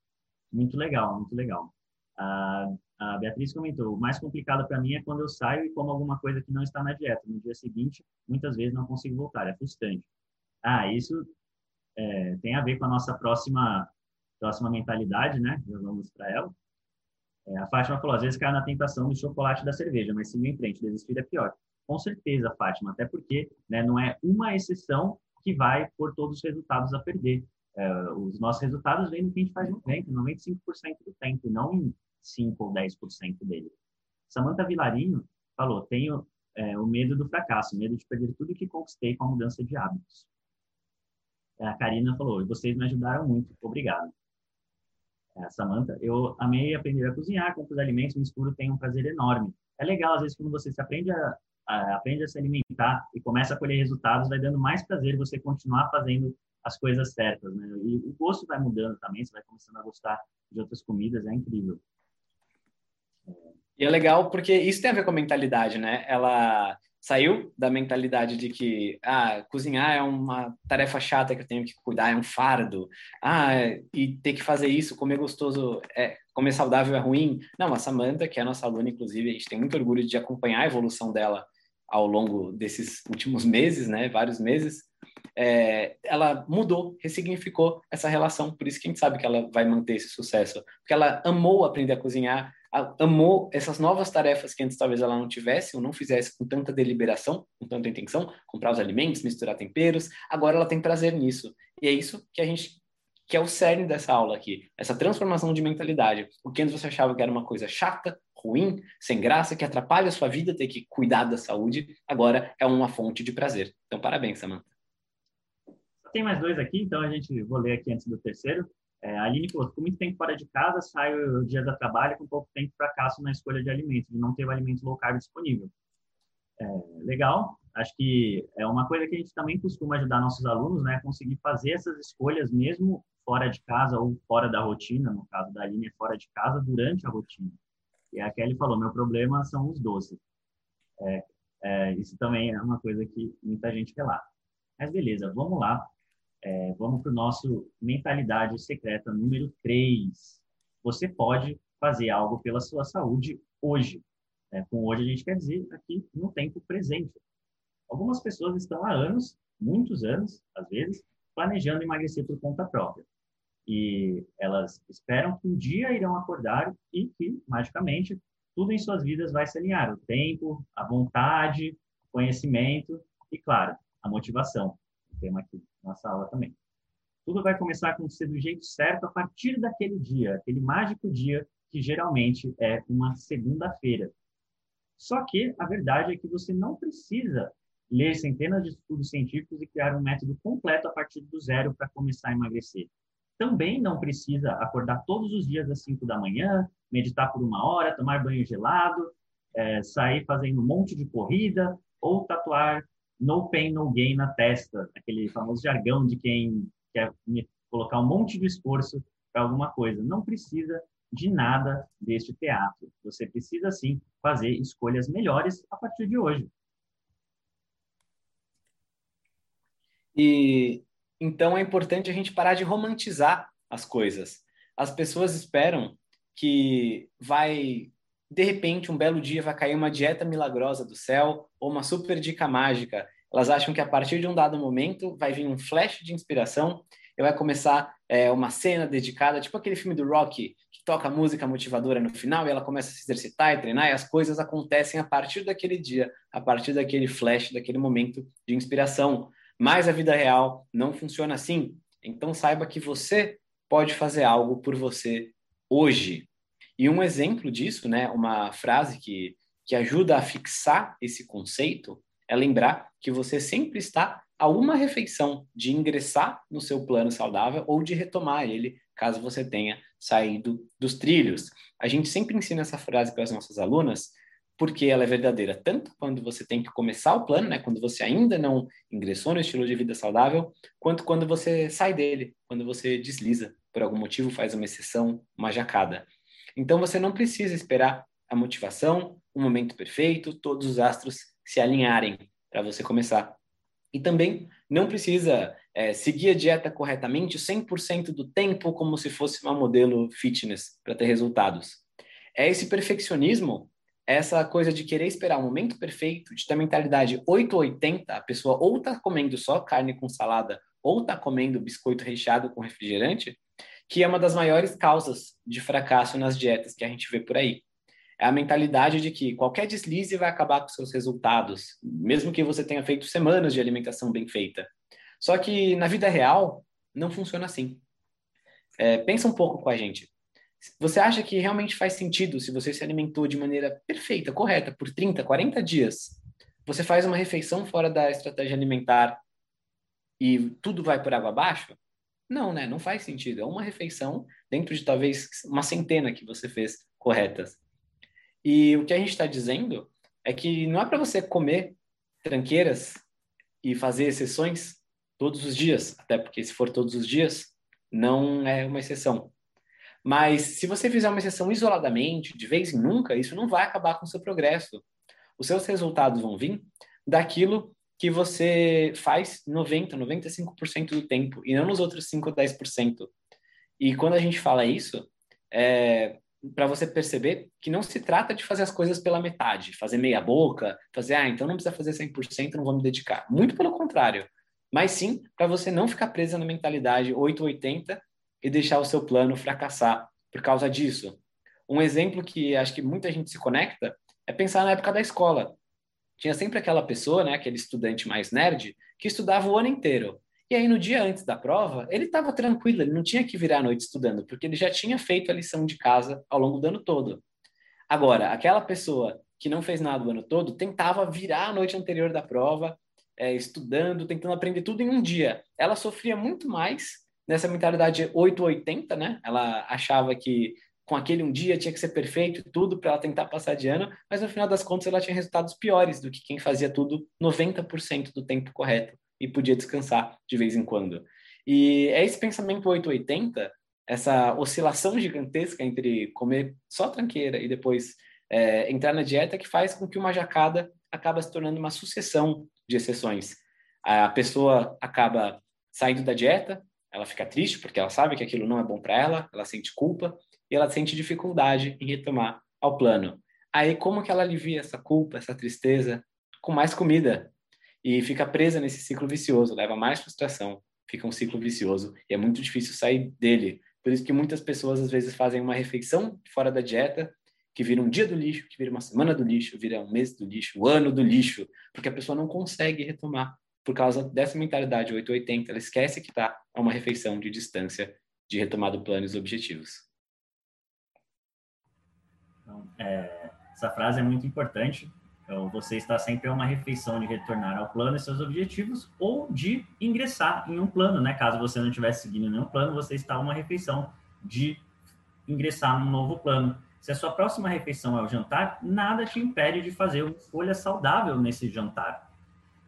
Muito legal, muito legal. A, a Beatriz comentou: o mais complicado para mim é quando eu saio e como alguma coisa que não está na dieta. No dia seguinte, muitas vezes não consigo voltar, é frustrante. Ah, isso é, tem a ver com a nossa próxima próxima mentalidade, né? Já vamos para ela. É, a Fátima falou: às vezes cai na tentação do chocolate da cerveja, mas siga em frente, desistir é pior. Com certeza, Fátima, até porque né, não é uma exceção que vai por todos os resultados a perder. É, os nossos resultados vêm no que a gente faz no tempo, 95% do tempo, não em 5 ou 10% dele. Samantha Vilarinho falou: tenho é, o medo do fracasso, medo de perder tudo que conquistei com a mudança de hábitos. A Karina falou: vocês me ajudaram muito, obrigado. A Samantha, eu amei aprender a cozinhar, com os alimentos, misturo, tenho um prazer enorme. É legal, às vezes, quando você se aprende a, a, aprende a se alimentar e começa a colher resultados, vai dando mais prazer você continuar fazendo as coisas certas, né? E o gosto vai mudando também, você vai começando a gostar de outras comidas, é incrível. E é legal porque isso tem a ver com a mentalidade, né? Ela saiu da mentalidade de que ah, cozinhar é uma tarefa chata que eu tenho que cuidar, é um fardo. Ah, e ter que fazer isso, comer gostoso, é, comer saudável é ruim. Não, a Samantha, que é nossa aluna, inclusive, a gente tem muito orgulho de acompanhar a evolução dela ao longo desses últimos meses, né? Vários meses. É, ela mudou, ressignificou essa relação. Por isso que a gente sabe que ela vai manter esse sucesso. Porque ela amou aprender a cozinhar, amou essas novas tarefas que antes talvez ela não tivesse ou não fizesse com tanta deliberação, com tanta intenção, comprar os alimentos, misturar temperos. Agora ela tem prazer nisso. E é isso que a gente que é o cerne dessa aula aqui, essa transformação de mentalidade. O que antes você achava que era uma coisa chata, ruim, sem graça, que atrapalha a sua vida, ter que cuidar da saúde, agora é uma fonte de prazer. Então, parabéns, Samantha. Tem mais dois aqui, então a gente vou ler aqui antes do terceiro. É, a Aline falou, fico muito tempo fora de casa, saio dias da trabalho com pouco tempo fracasso na escolha de alimentos, de não ter o alimento low carb disponível. É, legal, acho que é uma coisa que a gente também costuma ajudar nossos alunos, né, conseguir fazer essas escolhas mesmo fora de casa ou fora da rotina, no caso da Aline é fora de casa, durante a rotina. E a Kelly falou, meu problema são os doces. É, é, isso também é uma coisa que muita gente relata. Mas beleza, vamos lá. É, vamos para o nosso mentalidade secreta número 3. Você pode fazer algo pela sua saúde hoje. É, com hoje a gente quer dizer aqui no tempo presente. Algumas pessoas estão há anos, muitos anos, às vezes, planejando emagrecer por conta própria. E elas esperam que um dia irão acordar e que, magicamente, tudo em suas vidas vai se alinhar. O tempo, a vontade, o conhecimento e, claro, a motivação tema aqui, nossa aula também. Tudo vai começar a acontecer do jeito certo a partir daquele dia, aquele mágico dia que geralmente é uma segunda-feira. Só que a verdade é que você não precisa ler centenas de estudos científicos e criar um método completo a partir do zero para começar a emagrecer. Também não precisa acordar todos os dias às 5 da manhã, meditar por uma hora, tomar banho gelado, é, sair fazendo um monte de corrida ou tatuar no pain, no gain na testa, aquele famoso jargão de quem quer colocar um monte de esforço para alguma coisa. Não precisa de nada deste teatro. Você precisa sim fazer escolhas melhores a partir de hoje. E então é importante a gente parar de romantizar as coisas. As pessoas esperam que vai de repente, um belo dia vai cair uma dieta milagrosa do céu ou uma super dica mágica. Elas acham que a partir de um dado momento vai vir um flash de inspiração e vai começar é, uma cena dedicada, tipo aquele filme do Rocky, que toca música motivadora no final e ela começa a se exercitar e treinar, e as coisas acontecem a partir daquele dia, a partir daquele flash, daquele momento de inspiração. Mas a vida real não funciona assim. Então saiba que você pode fazer algo por você hoje. E um exemplo disso, né, uma frase que, que ajuda a fixar esse conceito, é lembrar que você sempre está a uma refeição de ingressar no seu plano saudável ou de retomar ele, caso você tenha saído dos trilhos. A gente sempre ensina essa frase para as nossas alunas, porque ela é verdadeira tanto quando você tem que começar o plano, né, quando você ainda não ingressou no estilo de vida saudável, quanto quando você sai dele, quando você desliza, por algum motivo faz uma exceção, uma jacada. Então você não precisa esperar a motivação, o momento perfeito, todos os astros se alinharem para você começar. E também não precisa é, seguir a dieta corretamente 100% do tempo como se fosse uma modelo fitness para ter resultados. É esse perfeccionismo, essa coisa de querer esperar o momento perfeito, de ter mentalidade 880, a pessoa ou está comendo só carne com salada ou está comendo biscoito recheado com refrigerante, que é uma das maiores causas de fracasso nas dietas que a gente vê por aí. É a mentalidade de que qualquer deslize vai acabar com seus resultados, mesmo que você tenha feito semanas de alimentação bem feita. Só que na vida real, não funciona assim. É, pensa um pouco com a gente. Você acha que realmente faz sentido se você se alimentou de maneira perfeita, correta, por 30, 40 dias? Você faz uma refeição fora da estratégia alimentar e tudo vai por água abaixo? Não, né? Não faz sentido. É uma refeição dentro de talvez uma centena que você fez corretas. E o que a gente está dizendo é que não é para você comer tranqueiras e fazer exceções todos os dias, até porque se for todos os dias, não é uma exceção. Mas se você fizer uma exceção isoladamente, de vez em nunca, isso não vai acabar com o seu progresso. Os seus resultados vão vir daquilo que você faz 90, 95% do tempo, e não nos outros 5 ou 10%. E quando a gente fala isso, é para você perceber que não se trata de fazer as coisas pela metade, fazer meia boca, fazer, ah, então não precisa fazer 100%, não vou me dedicar. Muito pelo contrário. Mas sim para você não ficar presa na mentalidade 880 e deixar o seu plano fracassar por causa disso. Um exemplo que acho que muita gente se conecta é pensar na época da escola tinha sempre aquela pessoa, né, aquele estudante mais nerd, que estudava o ano inteiro. E aí, no dia antes da prova, ele estava tranquilo, ele não tinha que virar a noite estudando, porque ele já tinha feito a lição de casa ao longo do ano todo. Agora, aquela pessoa que não fez nada o ano todo tentava virar a noite anterior da prova, é, estudando, tentando aprender tudo em um dia. Ela sofria muito mais nessa mentalidade 880, né? Ela achava que com aquele um dia tinha que ser perfeito e tudo para ela tentar passar de ano, mas no final das contas ela tinha resultados piores do que quem fazia tudo 90% do tempo correto e podia descansar de vez em quando. E é esse pensamento 880, essa oscilação gigantesca entre comer só tranqueira e depois é, entrar na dieta que faz com que uma jacada acaba se tornando uma sucessão de exceções. A pessoa acaba saindo da dieta, ela fica triste porque ela sabe que aquilo não é bom para ela, ela sente culpa, e ela sente dificuldade em retomar ao plano. Aí, como que ela alivia essa culpa, essa tristeza? Com mais comida. E fica presa nesse ciclo vicioso, leva mais frustração, fica um ciclo vicioso e é muito difícil sair dele. Por isso que muitas pessoas às vezes fazem uma refeição fora da dieta, que vira um dia do lixo, que vira uma semana do lixo, vira um mês do lixo, um ano do lixo, porque a pessoa não consegue retomar por causa dessa mentalidade 880, ela esquece que está a uma refeição de distância de retomar do plano e os objetivos. Então, é, essa frase é muito importante. Então, você está sempre a uma refeição de retornar ao plano e seus objetivos ou de ingressar em um plano, né? Caso você não estivesse seguindo nenhum plano, você está a uma refeição de ingressar num novo plano. Se a sua próxima refeição é o jantar, nada te impede de fazer uma escolha saudável nesse jantar.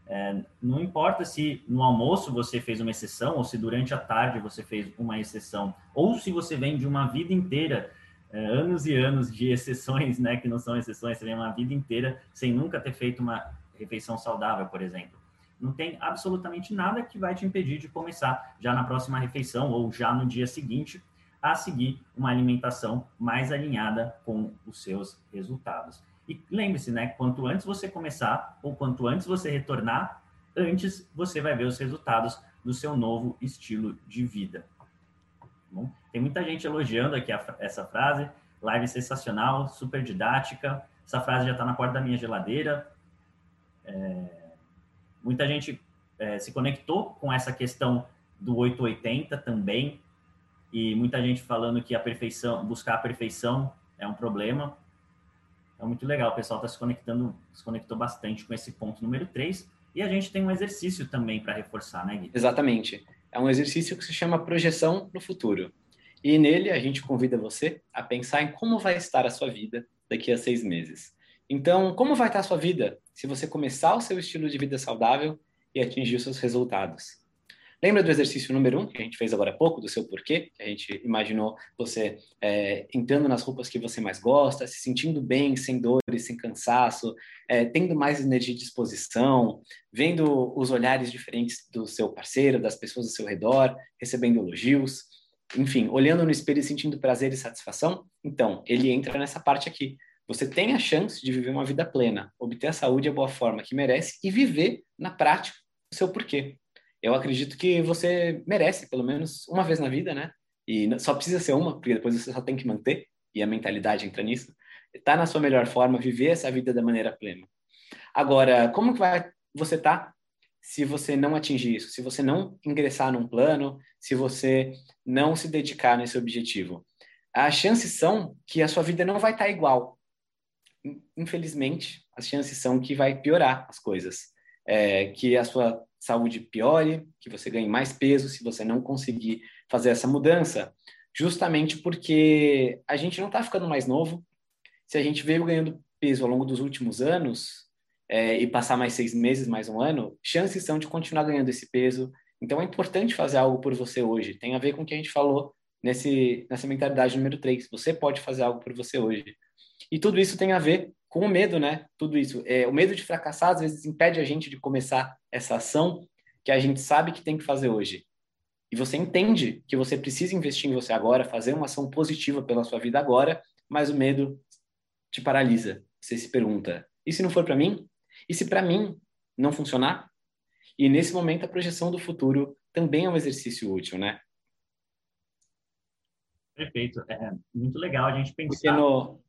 É, não importa se no almoço você fez uma exceção, ou se durante a tarde você fez uma exceção, ou se você vem de uma vida inteira é, anos e anos de exceções, né, que não são exceções, você vem uma vida inteira sem nunca ter feito uma refeição saudável, por exemplo. Não tem absolutamente nada que vai te impedir de começar já na próxima refeição ou já no dia seguinte a seguir uma alimentação mais alinhada com os seus resultados. E lembre-se, né, quanto antes você começar ou quanto antes você retornar, antes você vai ver os resultados do seu novo estilo de vida. Bom, tem muita gente elogiando aqui a, essa frase. Live sensacional, super didática. Essa frase já está na porta da minha geladeira. É, muita gente é, se conectou com essa questão do 880 também. E muita gente falando que a perfeição, buscar a perfeição é um problema. É muito legal, o pessoal está se conectando, se conectou bastante com esse ponto número 3. E a gente tem um exercício também para reforçar, né, Gui? Exatamente é um exercício que se chama projeção no futuro. E nele a gente convida você a pensar em como vai estar a sua vida daqui a seis meses. Então, como vai estar a sua vida se você começar o seu estilo de vida saudável e atingir os seus resultados? Lembra do exercício número um que a gente fez agora há pouco, do seu porquê? A gente imaginou você é, entrando nas roupas que você mais gosta, se sentindo bem, sem dores, sem cansaço, é, tendo mais energia de disposição, vendo os olhares diferentes do seu parceiro, das pessoas ao seu redor, recebendo elogios, enfim, olhando no espelho e sentindo prazer e satisfação. Então, ele entra nessa parte aqui. Você tem a chance de viver uma vida plena, obter a saúde e a boa forma que merece e viver na prática o seu porquê eu acredito que você merece, pelo menos uma vez na vida, né? E só precisa ser uma, porque depois você só tem que manter, e a mentalidade entra nisso. Tá na sua melhor forma, viver essa vida da maneira plena. Agora, como que vai você tá se você não atingir isso? Se você não ingressar num plano, se você não se dedicar nesse objetivo? as chances são que a sua vida não vai estar igual. Infelizmente, as chances são que vai piorar as coisas. É, que a sua saúde piore, que você ganhe mais peso se você não conseguir fazer essa mudança, justamente porque a gente não está ficando mais novo. Se a gente veio ganhando peso ao longo dos últimos anos é, e passar mais seis meses, mais um ano, chances são de continuar ganhando esse peso. Então é importante fazer algo por você hoje. Tem a ver com o que a gente falou nesse, nessa mentalidade número 3. Você pode fazer algo por você hoje. E tudo isso tem a ver com o medo, né? Tudo isso. É, o medo de fracassar, às vezes, impede a gente de começar essa ação que a gente sabe que tem que fazer hoje. E você entende que você precisa investir em você agora, fazer uma ação positiva pela sua vida agora, mas o medo te paralisa. Você se pergunta: e se não for para mim? E se para mim não funcionar? E nesse momento, a projeção do futuro também é um exercício útil, né? Perfeito. É muito legal a gente pensar. Porque no...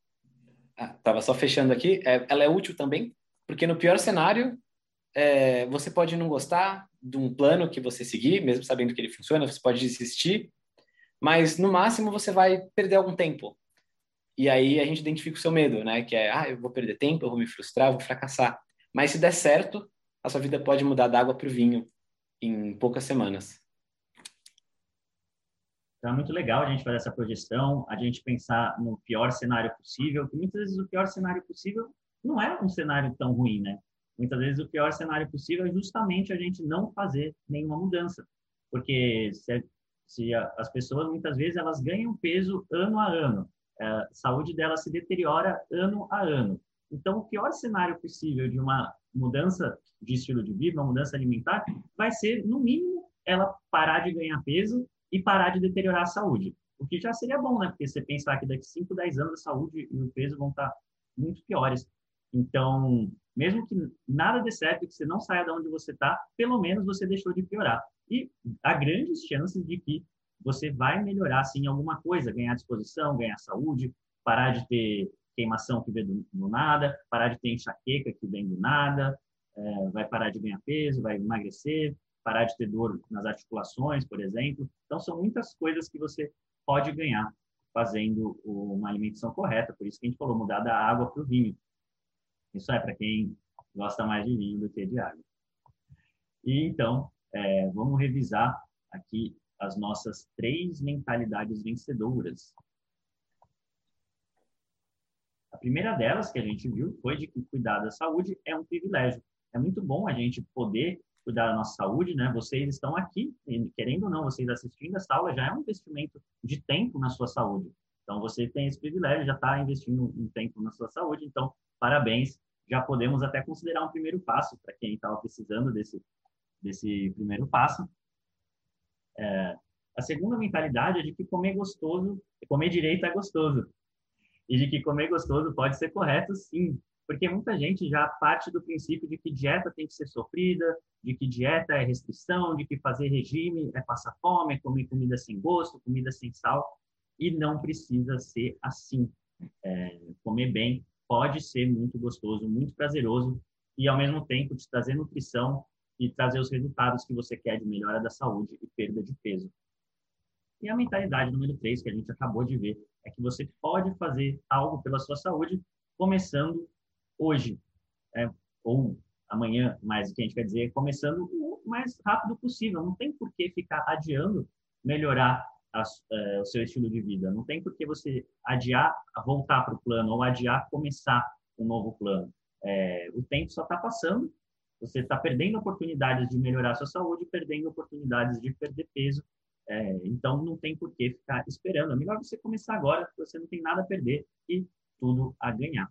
Ah, tava só fechando aqui. É, ela é útil também, porque no pior cenário, é, você pode não gostar de um plano que você seguir, mesmo sabendo que ele funciona, você pode desistir, mas no máximo você vai perder algum tempo. E aí a gente identifica o seu medo, né? Que é, ah, eu vou perder tempo, eu vou me frustrar, vou fracassar. Mas se der certo, a sua vida pode mudar da água para o vinho em poucas semanas. Então é muito legal a gente fazer essa projeção, a gente pensar no pior cenário possível, que muitas vezes o pior cenário possível não é um cenário tão ruim, né? Muitas vezes o pior cenário possível é justamente a gente não fazer nenhuma mudança, porque se, se as pessoas muitas vezes elas ganham peso ano a ano, a saúde dela se deteriora ano a ano. Então o pior cenário possível de uma mudança de estilo de vida, uma mudança alimentar, vai ser no mínimo ela parar de ganhar peso e parar de deteriorar a saúde. O que já seria bom, né? Porque você pensar que daqui 5, 10 anos a saúde e o peso vão estar muito piores. Então, mesmo que nada dê certo, que você não saia de onde você está, pelo menos você deixou de piorar. E há grandes chances de que você vai melhorar, sim, alguma coisa, ganhar disposição, ganhar saúde, parar de ter queimação que vem do, do nada, parar de ter enxaqueca que vem do nada, é, vai parar de ganhar peso, vai emagrecer, parar de ter dor nas articulações, por exemplo. Então, são muitas coisas que você pode ganhar fazendo uma alimentação correta. Por isso que a gente falou mudar da água para o vinho. Isso é para quem gosta mais de vinho do que de água. E então, é, vamos revisar aqui as nossas três mentalidades vencedoras. A primeira delas que a gente viu foi de que cuidar da saúde é um privilégio. É muito bom a gente poder cuidar da nossa saúde, né? Vocês estão aqui, querendo ou não, vocês assistindo essa aula já é um investimento de tempo na sua saúde. Então, você tem esse privilégio, já está investindo um tempo na sua saúde. Então, parabéns. Já podemos até considerar um primeiro passo para quem estava precisando desse, desse primeiro passo. É, a segunda mentalidade é de que comer gostoso, comer direito é gostoso. E de que comer gostoso pode ser correto, sim. Porque muita gente já parte do princípio de que dieta tem que ser sofrida, de que dieta é restrição, de que fazer regime é passar fome, é comer comida sem gosto, comida sem sal, e não precisa ser assim. É, comer bem pode ser muito gostoso, muito prazeroso e ao mesmo tempo te trazer nutrição e trazer os resultados que você quer de melhora da saúde e perda de peso. E a mentalidade número 3 que a gente acabou de ver é que você pode fazer algo pela sua saúde começando hoje, é, ou amanhã, mas o que a gente quer dizer começando o mais rápido possível. Não tem por que ficar adiando melhorar é, o seu estilo de vida. Não tem por que você adiar voltar para o plano ou adiar começar um novo plano. É, o tempo só está passando. Você está perdendo oportunidades de melhorar a sua saúde, perdendo oportunidades de perder peso. É, então, não tem por que ficar esperando. É melhor você começar agora, porque você não tem nada a perder e tudo a ganhar.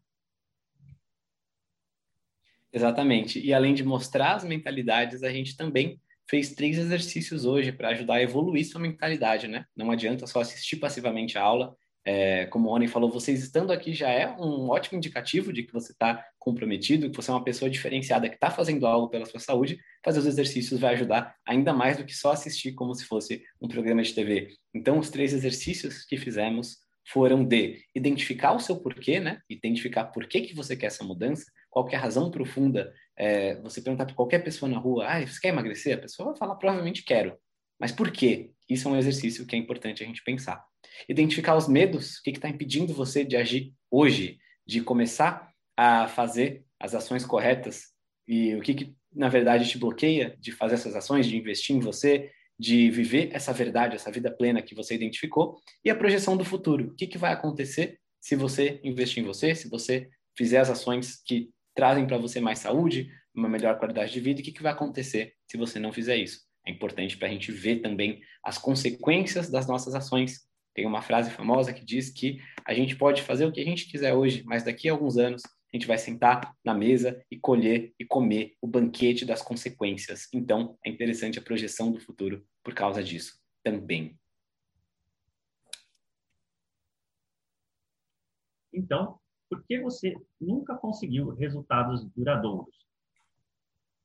Exatamente. E além de mostrar as mentalidades, a gente também fez três exercícios hoje para ajudar a evoluir sua mentalidade, né? Não adianta só assistir passivamente a aula. É, como o Rony falou, vocês estando aqui já é um ótimo indicativo de que você está comprometido, que você é uma pessoa diferenciada, que está fazendo algo pela sua saúde. Fazer os exercícios vai ajudar ainda mais do que só assistir como se fosse um programa de TV. Então, os três exercícios que fizemos foram de identificar o seu porquê, né? Identificar por que, que você quer essa mudança, qual é razão profunda. É, você perguntar para qualquer pessoa na rua, ah, você quer emagrecer? A pessoa vai falar, provavelmente quero. Mas por quê? Isso é um exercício que é importante a gente pensar. Identificar os medos, o que está impedindo você de agir hoje, de começar a fazer as ações corretas e o que, que na verdade te bloqueia de fazer essas ações, de investir em você, de viver essa verdade, essa vida plena que você identificou, e a projeção do futuro. O que, que vai acontecer se você investir em você, se você fizer as ações que trazem para você mais saúde, uma melhor qualidade de vida, e o que, que vai acontecer se você não fizer isso? É importante para a gente ver também as consequências das nossas ações. Tem uma frase famosa que diz que a gente pode fazer o que a gente quiser hoje, mas daqui a alguns anos a gente vai sentar na mesa e colher e comer o banquete das consequências. Então, é interessante a projeção do futuro por causa disso também. Então, por que você nunca conseguiu resultados duradouros?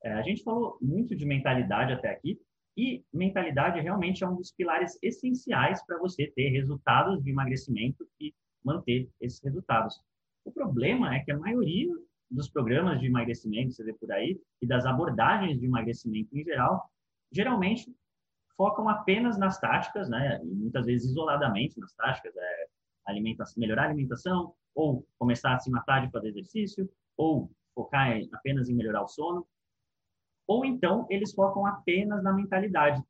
É, a gente falou muito de mentalidade até aqui, e mentalidade realmente é um dos pilares essenciais para você ter resultados de emagrecimento e manter esses resultados. O problema é que a maioria dos programas de emagrecimento, você vê por aí, e das abordagens de emagrecimento em geral, geralmente focam apenas nas táticas, né? E muitas vezes isoladamente nas táticas, é alimentação, melhorar a alimentação, ou começar a se matar de fazer exercício, ou focar apenas em melhorar o sono, ou então eles focam apenas na mentalidade.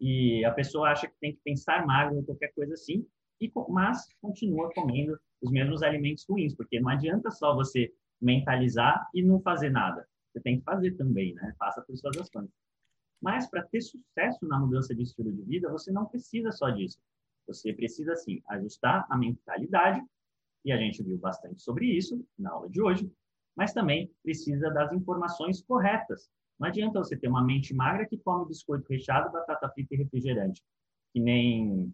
E a pessoa acha que tem que pensar magro ou qualquer coisa assim, e, mas continua comendo os mesmos alimentos ruins, porque não adianta só você mentalizar e não fazer nada. Você tem que fazer também, né? Faça por suas ações. Mas para ter sucesso na mudança de estilo de vida, você não precisa só disso. Você precisa, sim, ajustar a mentalidade, e a gente viu bastante sobre isso na aula de hoje, mas também precisa das informações corretas. Não adianta você ter uma mente magra que come biscoito recheado, batata frita e refrigerante, que nem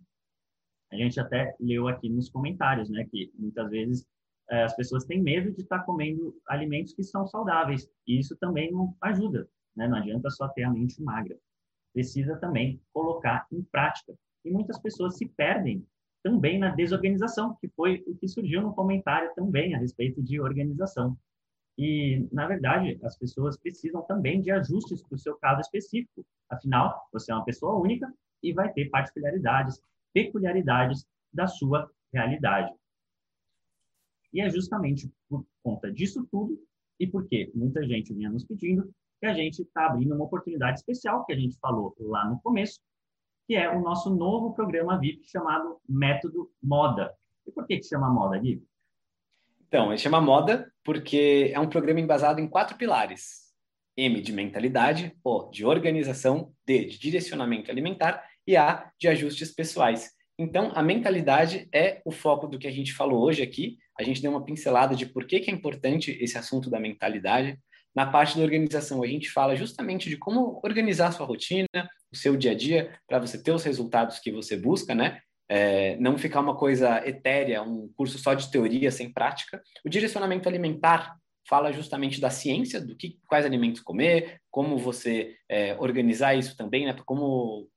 a gente até leu aqui nos comentários, né, que muitas vezes é, as pessoas têm medo de estar comendo alimentos que são saudáveis, e isso também não ajuda, né? Não adianta só ter a mente magra. Precisa também colocar em prática. E muitas pessoas se perdem também na desorganização, que foi o que surgiu no comentário também a respeito de organização. E, na verdade, as pessoas precisam também de ajustes para o seu caso específico. Afinal, você é uma pessoa única e vai ter particularidades, peculiaridades da sua realidade. E é justamente por conta disso tudo e porque muita gente vinha nos pedindo que a gente está abrindo uma oportunidade especial que a gente falou lá no começo, que é o nosso novo programa VIP chamado Método Moda. E por que, que chama Moda, Gui? Então, ele chama Moda porque é um programa embasado em quatro pilares. M de mentalidade, O de organização, D de direcionamento alimentar e A de ajustes pessoais. Então, a mentalidade é o foco do que a gente falou hoje aqui. A gente deu uma pincelada de por que, que é importante esse assunto da mentalidade. Na parte da organização, a gente fala justamente de como organizar sua rotina, o seu dia a dia, para você ter os resultados que você busca, né? É, não ficar uma coisa etérea, um curso só de teoria sem prática. O direcionamento alimentar fala justamente da ciência, do que quais alimentos comer, como você é, organizar isso também, né? Como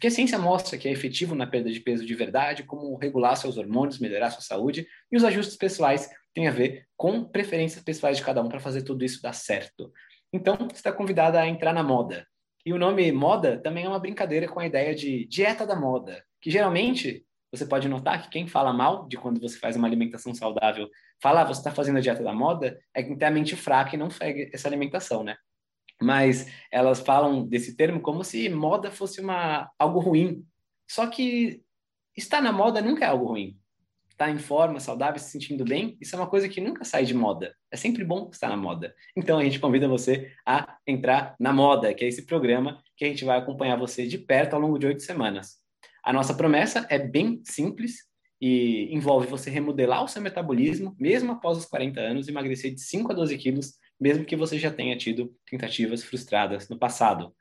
que a ciência mostra que é efetivo na perda de peso de verdade, como regular seus hormônios, melhorar sua saúde, e os ajustes pessoais têm a ver com preferências pessoais de cada um para fazer tudo isso dar certo. Então, você está convidada a entrar na moda. E o nome moda também é uma brincadeira com a ideia de dieta da moda, que geralmente você pode notar que quem fala mal de quando você faz uma alimentação saudável, fala, ah, você está fazendo a dieta da moda, é quem tem a mente fraca e não segue essa alimentação, né? Mas elas falam desse termo como se moda fosse uma algo ruim. Só que estar na moda nunca é algo ruim. Estar em forma, saudável, se sentindo bem, isso é uma coisa que nunca sai de moda. É sempre bom estar na moda. Então a gente convida você a entrar na moda, que é esse programa que a gente vai acompanhar você de perto ao longo de oito semanas. A nossa promessa é bem simples e envolve você remodelar o seu metabolismo, mesmo após os 40 anos, emagrecer de 5 a 12 quilos mesmo que você já tenha tido tentativas frustradas no passado.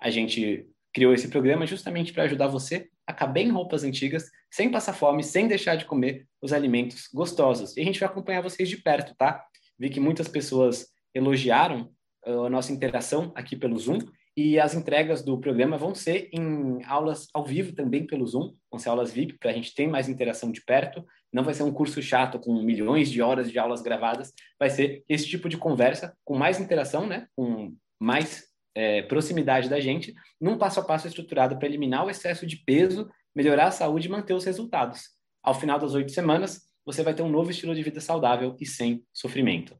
A gente criou esse programa justamente para ajudar você a caber em roupas antigas, sem passar fome, sem deixar de comer os alimentos gostosos. E a gente vai acompanhar vocês de perto, tá? Vi que muitas pessoas elogiaram uh, a nossa interação aqui pelo Zoom e as entregas do programa vão ser em aulas ao vivo também pelo Zoom, vão ser aulas VIP, para a gente ter mais interação de perto. Não vai ser um curso chato com milhões de horas de aulas gravadas, vai ser esse tipo de conversa com mais interação, né? com mais é, proximidade da gente, num passo a passo estruturado para eliminar o excesso de peso melhorar a saúde e manter os resultados. Ao final das oito semanas, você vai ter um novo estilo de vida saudável e sem sofrimento.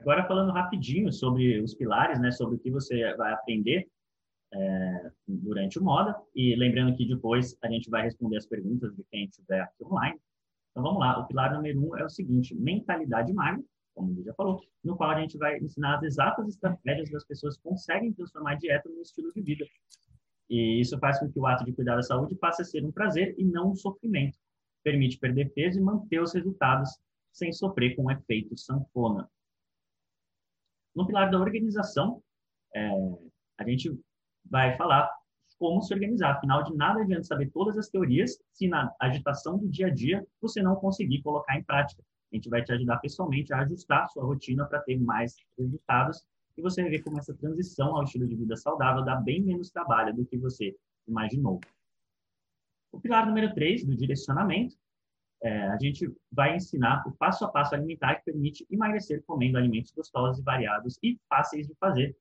Agora falando rapidinho sobre os pilares, né, sobre o que você vai aprender é, durante o Moda, e lembrando que depois a gente vai responder as perguntas de quem estiver aqui online. Então vamos lá, o pilar número um é o seguinte, mentalidade magra, como o já falou, no qual a gente vai ensinar as exatas estratégias das pessoas que conseguem transformar a dieta num estilo de vida. E isso faz com que o ato de cuidar da saúde passe a ser um prazer e não um sofrimento. Permite perder peso e manter os resultados sem sofrer com o efeito sanfona. No pilar da organização, é, a gente vai falar como se organizar. Afinal, de nada adianta saber todas as teorias se na agitação do dia a dia você não conseguir colocar em prática. A gente vai te ajudar pessoalmente a ajustar sua rotina para ter mais resultados e você vai ver como essa transição ao estilo de vida saudável dá bem menos trabalho do que você imaginou. O pilar número 3, do direcionamento, é, a gente vai ensinar o passo a passo alimentar que permite emagrecer comendo alimentos gostosos e variados e fáceis de fazer.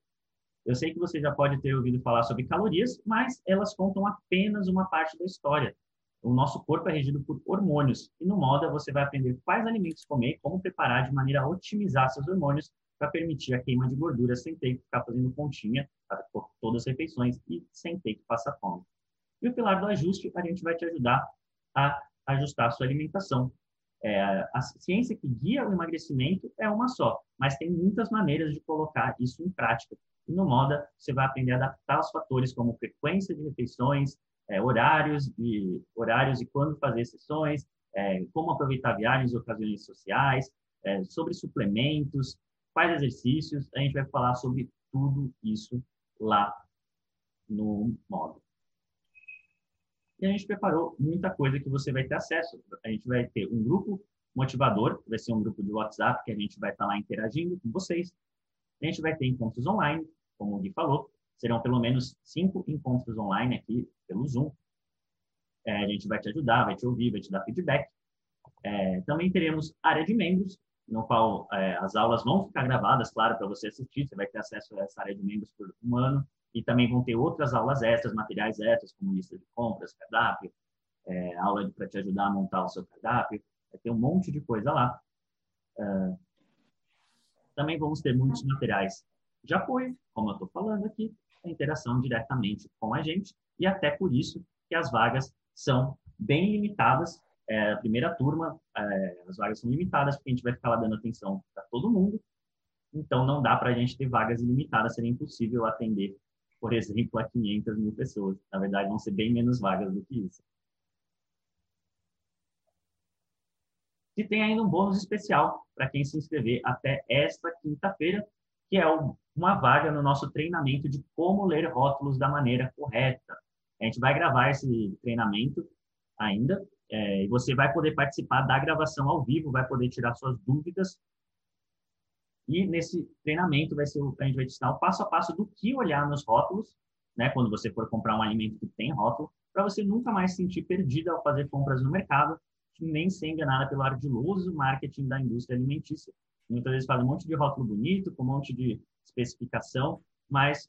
Eu sei que você já pode ter ouvido falar sobre calorias, mas elas contam apenas uma parte da história. O nosso corpo é regido por hormônios e no Moda você vai aprender quais alimentos comer e como preparar de maneira a otimizar seus hormônios para permitir a queima de gordura sem ter que ficar fazendo pontinha por todas as refeições e sem ter que passar fome. E o pilar do ajuste, a gente vai te ajudar a ajustar a sua alimentação. É, a ciência que guia o emagrecimento é uma só, mas tem muitas maneiras de colocar isso em prática. E no Moda, você vai aprender a adaptar os fatores como frequência de refeições, é, horários, e, horários e quando fazer sessões, é, como aproveitar viagens e ocasiões sociais, é, sobre suplementos, quais exercícios. A gente vai falar sobre tudo isso lá no módulo. E a gente preparou muita coisa que você vai ter acesso. A gente vai ter um grupo motivador, que vai ser um grupo de WhatsApp, que a gente vai estar lá interagindo com vocês. A gente vai ter encontros online, como o Gui falou. Serão pelo menos cinco encontros online aqui pelo Zoom. É, a gente vai te ajudar, vai te ouvir, vai te dar feedback. É, também teremos área de membros, no qual é, as aulas vão ficar gravadas, claro, para você assistir. Você vai ter acesso a essa área de membros por um ano e também vão ter outras aulas extras, materiais extras, como lista de compras, cardápio, é, aula para te ajudar a montar o seu cardápio, vai ter um monte de coisa lá. Uh, também vamos ter muitos materiais de apoio, como eu estou falando aqui, a interação diretamente com a gente, e até por isso que as vagas são bem limitadas. É, a primeira turma, é, as vagas são limitadas, porque a gente vai ficar lá dando atenção para todo mundo, então não dá para a gente ter vagas ilimitadas, seria impossível atender por exemplo, a 500 mil pessoas. Na verdade, vão ser bem menos vagas do que isso. E tem ainda um bônus especial para quem se inscrever até esta quinta-feira, que é uma vaga no nosso treinamento de como ler rótulos da maneira correta. A gente vai gravar esse treinamento ainda, é, e você vai poder participar da gravação ao vivo, vai poder tirar suas dúvidas e nesse treinamento vai ser, a gente vai te ensinar o passo a passo do que olhar nos rótulos, né? Quando você for comprar um alimento que tem rótulo, para você nunca mais se sentir perdida ao fazer compras no mercado, nem ser enganada pelo ardiloso marketing da indústria alimentícia. Muitas vezes faz um monte de rótulo bonito, com um monte de especificação, mas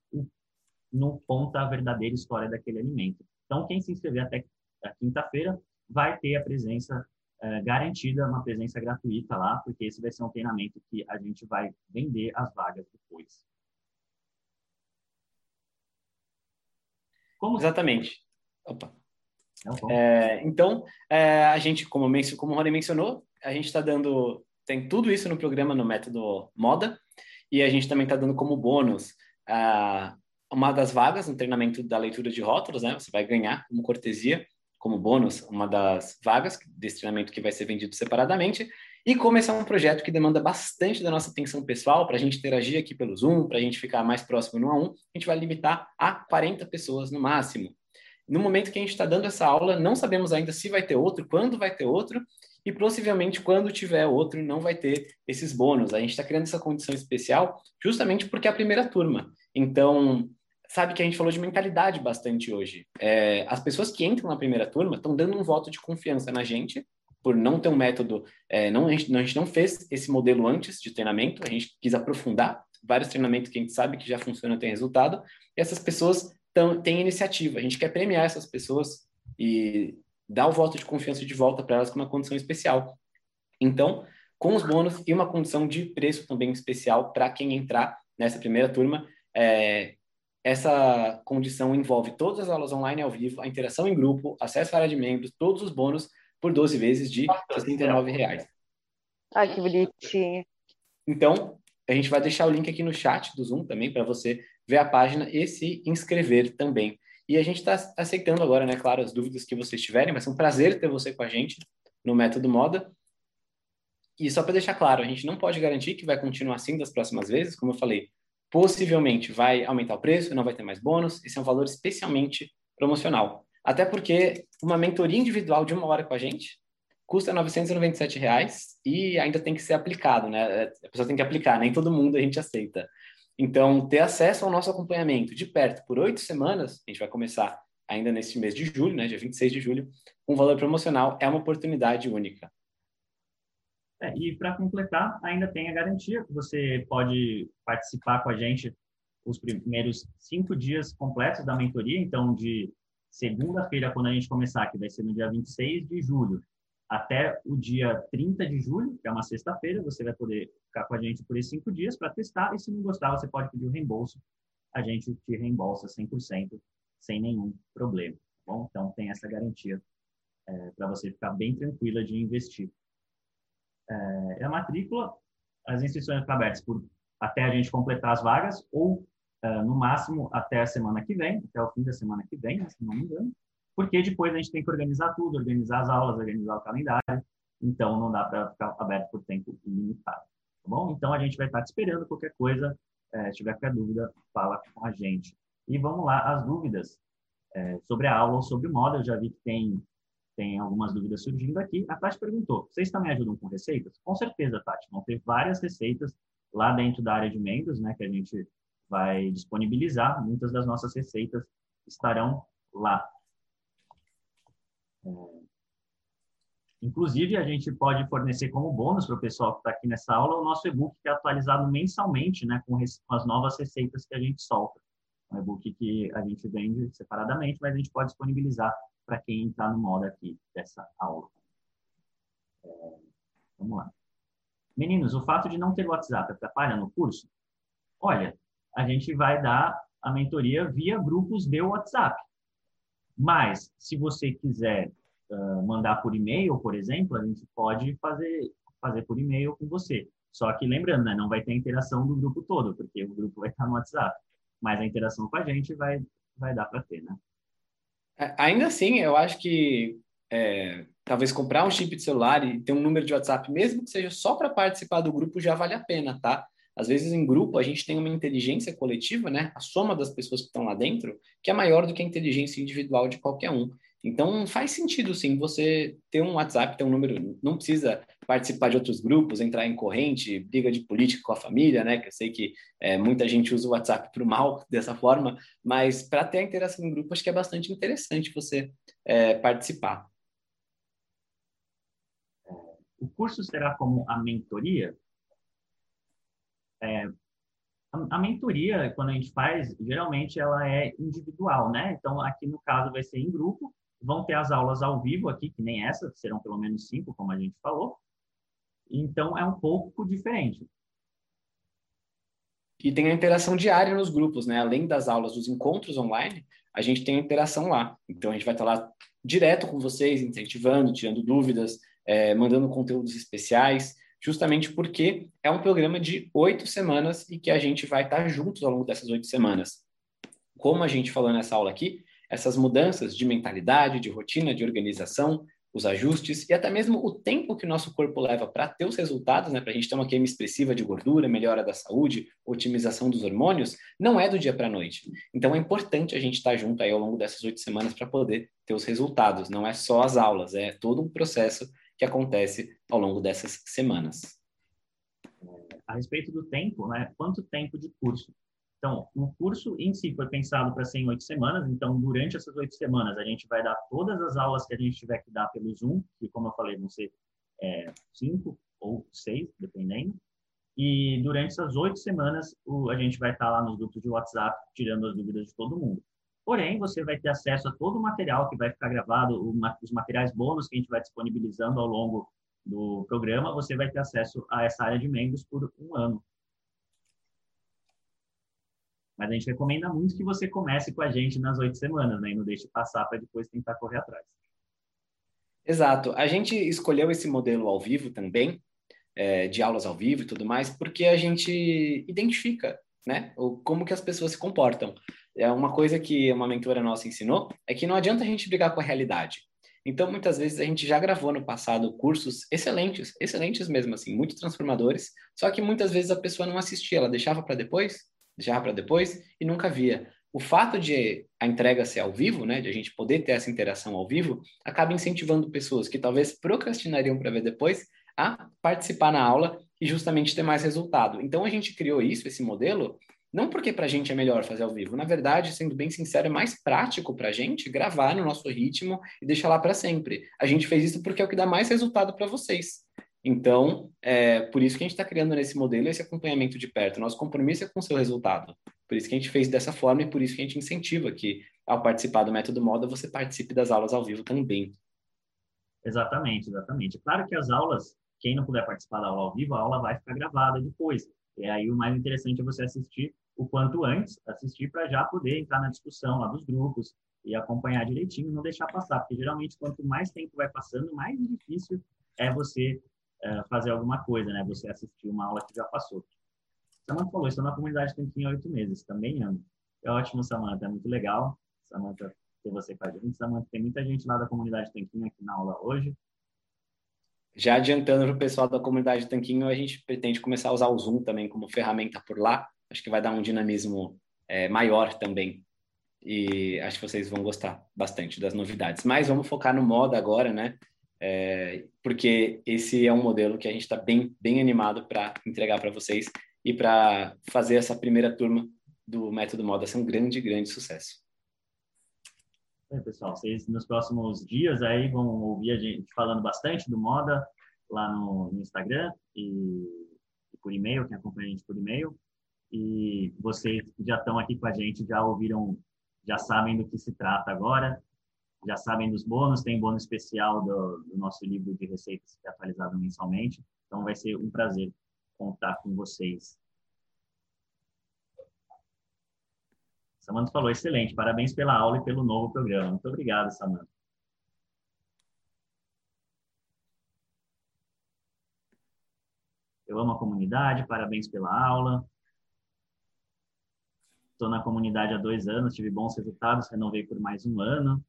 não conta a verdadeira história daquele alimento. Então, quem se inscrever até a quinta-feira vai ter a presença é, garantida uma presença gratuita lá, porque esse vai ser um treinamento que a gente vai vender as vagas depois. Como... Exatamente. Opa. É, então, é, a gente, como, como o Rony mencionou, a gente está dando, tem tudo isso no programa no método Moda, e a gente também está dando como bônus uh, uma das vagas no treinamento da leitura de rótulos, né? Você vai ganhar como cortesia como bônus uma das vagas desse treinamento que vai ser vendido separadamente. E como esse é um projeto que demanda bastante da nossa atenção pessoal, para a gente interagir aqui pelo Zoom, para a gente ficar mais próximo no a um, a gente vai limitar a 40 pessoas no máximo. No momento que a gente está dando essa aula, não sabemos ainda se vai ter outro, quando vai ter outro, e possivelmente quando tiver outro, não vai ter esses bônus. A gente está criando essa condição especial justamente porque é a primeira turma. Então, sabe que a gente falou de mentalidade bastante hoje. É, as pessoas que entram na primeira turma estão dando um voto de confiança na gente, por não ter um método, é, não, a, gente, a gente não fez esse modelo antes de treinamento, a gente quis aprofundar vários treinamentos que a gente sabe que já funcionam, tem resultado, e essas pessoas tão, têm iniciativa, a gente quer premiar essas pessoas e dar o voto de confiança de volta para elas com uma condição especial. Então, com os bônus e uma condição de preço também especial para quem entrar nessa primeira turma, é, essa condição envolve todas as aulas online ao vivo, a interação em grupo, acesso à área de membros, todos os bônus por 12 vezes de R$ 69,00. Ai, que bonitinho. Então, a gente vai deixar o link aqui no chat do Zoom também para você ver a página e se inscrever também. E a gente está aceitando agora, né, claro, as dúvidas que vocês tiverem, vai ser um prazer ter você com a gente no Método Moda. E só para deixar claro, a gente não pode garantir que vai continuar assim das próximas vezes, como eu falei, possivelmente vai aumentar o preço, não vai ter mais bônus, esse é um valor especialmente promocional. Até porque uma mentoria individual de uma hora com a gente custa 997 reais e ainda tem que ser aplicado, né? A pessoa tem que aplicar, nem todo mundo a gente aceita. Então, ter acesso ao nosso acompanhamento de perto por oito semanas, a gente vai começar ainda neste mês de julho, né, dia 26 de julho, com valor promocional, é uma oportunidade única. É, e para completar, ainda tem a garantia que você pode participar com a gente os primeiros cinco dias completos da mentoria. Então, de segunda-feira, quando a gente começar, que vai ser no dia 26 de julho, até o dia 30 de julho, que é uma sexta-feira, você vai poder ficar com a gente por esses cinco dias para testar. E se não gostar, você pode pedir o reembolso. A gente te reembolsa 100% sem nenhum problema. Tá bom? Então, tem essa garantia é, para você ficar bem tranquila de investir é, a matrícula, as inscrições estão abertas por, até a gente completar as vagas ou, é, no máximo, até a semana que vem, até o fim da semana que vem, né, se não me engano, porque depois a gente tem que organizar tudo, organizar as aulas, organizar o calendário, então não dá para ficar aberto por tempo ilimitado, tá bom? Então a gente vai estar te esperando, qualquer coisa, é, se tiver qualquer dúvida, fala com a gente. E vamos lá, as dúvidas é, sobre a aula ou sobre o modo, eu já vi que tem tem algumas dúvidas surgindo aqui. A Tati perguntou: vocês também ajudam com receitas? Com certeza, Tati. Vão ter várias receitas lá dentro da área de membros, né, que a gente vai disponibilizar. Muitas das nossas receitas estarão lá. É... Inclusive, a gente pode fornecer como bônus para o pessoal que está aqui nessa aula o nosso e-book que é atualizado mensalmente, né, com, com as novas receitas que a gente solta. Um e-book que a gente vende separadamente, mas a gente pode disponibilizar para quem entrar no modo aqui dessa aula. É, vamos lá. Meninos, o fato de não ter WhatsApp atrapalha no curso? Olha, a gente vai dar a mentoria via grupos de WhatsApp. Mas, se você quiser uh, mandar por e-mail, por exemplo, a gente pode fazer, fazer por e-mail com você. Só que lembrando, né, não vai ter interação do grupo todo, porque o grupo vai estar no WhatsApp. Mas a interação com a gente vai, vai dar para ter, né? Ainda assim, eu acho que é, talvez comprar um chip de celular e ter um número de WhatsApp, mesmo que seja só para participar do grupo, já vale a pena, tá? Às vezes, em grupo, a gente tem uma inteligência coletiva, né? A soma das pessoas que estão lá dentro, que é maior do que a inteligência individual de qualquer um. Então, faz sentido, sim, você ter um WhatsApp, ter um número, não precisa participar de outros grupos, entrar em corrente, briga de política com a família, né? Que eu sei que é, muita gente usa o WhatsApp para o mal dessa forma, mas para ter a interação em grupo, acho que é bastante interessante você é, participar. O curso será como a mentoria? É, a, mentoria, quando a gente faz, geralmente ela é individual, né? Então, aqui no caso vai ser em grupo, Vão ter as aulas ao vivo aqui, que nem essa, serão pelo menos cinco, como a gente falou. Então, é um pouco diferente. E tem a interação diária nos grupos, né? Além das aulas, dos encontros online, a gente tem a interação lá. Então, a gente vai estar lá direto com vocês, incentivando, tirando dúvidas, é, mandando conteúdos especiais, justamente porque é um programa de oito semanas e que a gente vai estar juntos ao longo dessas oito semanas. Como a gente falou nessa aula aqui, essas mudanças de mentalidade, de rotina, de organização, os ajustes e até mesmo o tempo que o nosso corpo leva para ter os resultados, né, para a gente ter uma queima expressiva de gordura, melhora da saúde, otimização dos hormônios, não é do dia para a noite. Então é importante a gente estar tá junto aí ao longo dessas oito semanas para poder ter os resultados. Não é só as aulas, é todo um processo que acontece ao longo dessas semanas. A respeito do tempo, né? Quanto tempo de curso? Então, o curso em si foi pensado para ser em oito semanas, então, durante essas oito semanas, a gente vai dar todas as aulas que a gente tiver que dar pelo Zoom, que, como eu falei, vão ser é, cinco ou seis, dependendo. E durante essas oito semanas, o, a gente vai estar lá nos grupos de WhatsApp, tirando as dúvidas de todo mundo. Porém, você vai ter acesso a todo o material que vai ficar gravado, os materiais bônus que a gente vai disponibilizando ao longo do programa, você vai ter acesso a essa área de membros por um ano. Mas a gente recomenda muito que você comece com a gente nas oito semanas, né? E não deixe passar para depois tentar correr atrás. Exato. A gente escolheu esse modelo ao vivo também, é, de aulas ao vivo e tudo mais, porque a gente identifica, né? O, como que as pessoas se comportam. É uma coisa que uma mentora nossa ensinou é que não adianta a gente brigar com a realidade. Então, muitas vezes a gente já gravou no passado cursos excelentes, excelentes mesmo assim, muito transformadores, só que muitas vezes a pessoa não assistia, ela deixava para depois, deixava para depois e nunca via. O fato de a entrega ser ao vivo, né, de a gente poder ter essa interação ao vivo, acaba incentivando pessoas que talvez procrastinariam para ver depois a participar na aula e justamente ter mais resultado. Então a gente criou isso, esse modelo, não porque para a gente é melhor fazer ao vivo. Na verdade, sendo bem sincero, é mais prático para a gente gravar no nosso ritmo e deixar lá para sempre. A gente fez isso porque é o que dá mais resultado para vocês. Então, é por isso que a gente está criando nesse modelo esse acompanhamento de perto. Nosso compromisso é com o seu resultado. Por isso que a gente fez dessa forma e por isso que a gente incentiva que, ao participar do método Moda, você participe das aulas ao vivo também. Exatamente, exatamente. Claro que as aulas, quem não puder participar da aula ao vivo, a aula vai ficar gravada depois. E aí o mais interessante é você assistir o quanto antes, assistir para já poder entrar na discussão lá dos grupos e acompanhar direitinho, não deixar passar, porque geralmente quanto mais tempo vai passando, mais difícil é você uh, fazer alguma coisa, né? Você assistir uma aula que já passou. Samanta falou, estou na comunidade tem oito meses, também amo. É ótimo, Samanta, é muito legal. Samanta, ter você com a gente. Samanta, tem muita gente lá da comunidade Tanquinho aqui na aula hoje. Já adiantando para o pessoal da comunidade Tanquinho, a gente pretende começar a usar o Zoom também como ferramenta por lá. Acho que vai dar um dinamismo é, maior também. E acho que vocês vão gostar bastante das novidades. Mas vamos focar no moda agora, né? É, porque esse é um modelo que a gente está bem, bem animado para entregar para vocês e para fazer essa primeira turma do Método Moda ser um grande, grande sucesso. É, pessoal, vocês nos próximos dias aí vão ouvir a gente falando bastante do moda lá no, no Instagram e, e, por e-mail, quem acompanha a gente por e-mail. E vocês já estão aqui com a gente, já ouviram, já sabem do que se trata agora, já sabem dos bônus, tem bônus especial do, do nosso livro de receitas que é atualizado mensalmente. Então vai ser um prazer contar com vocês Samanta falou, excelente, parabéns pela aula e pelo novo programa. Muito obrigado, Samanta. Eu amo a comunidade, parabéns pela aula. Estou na comunidade há dois anos, tive bons resultados, renovei por mais um ano.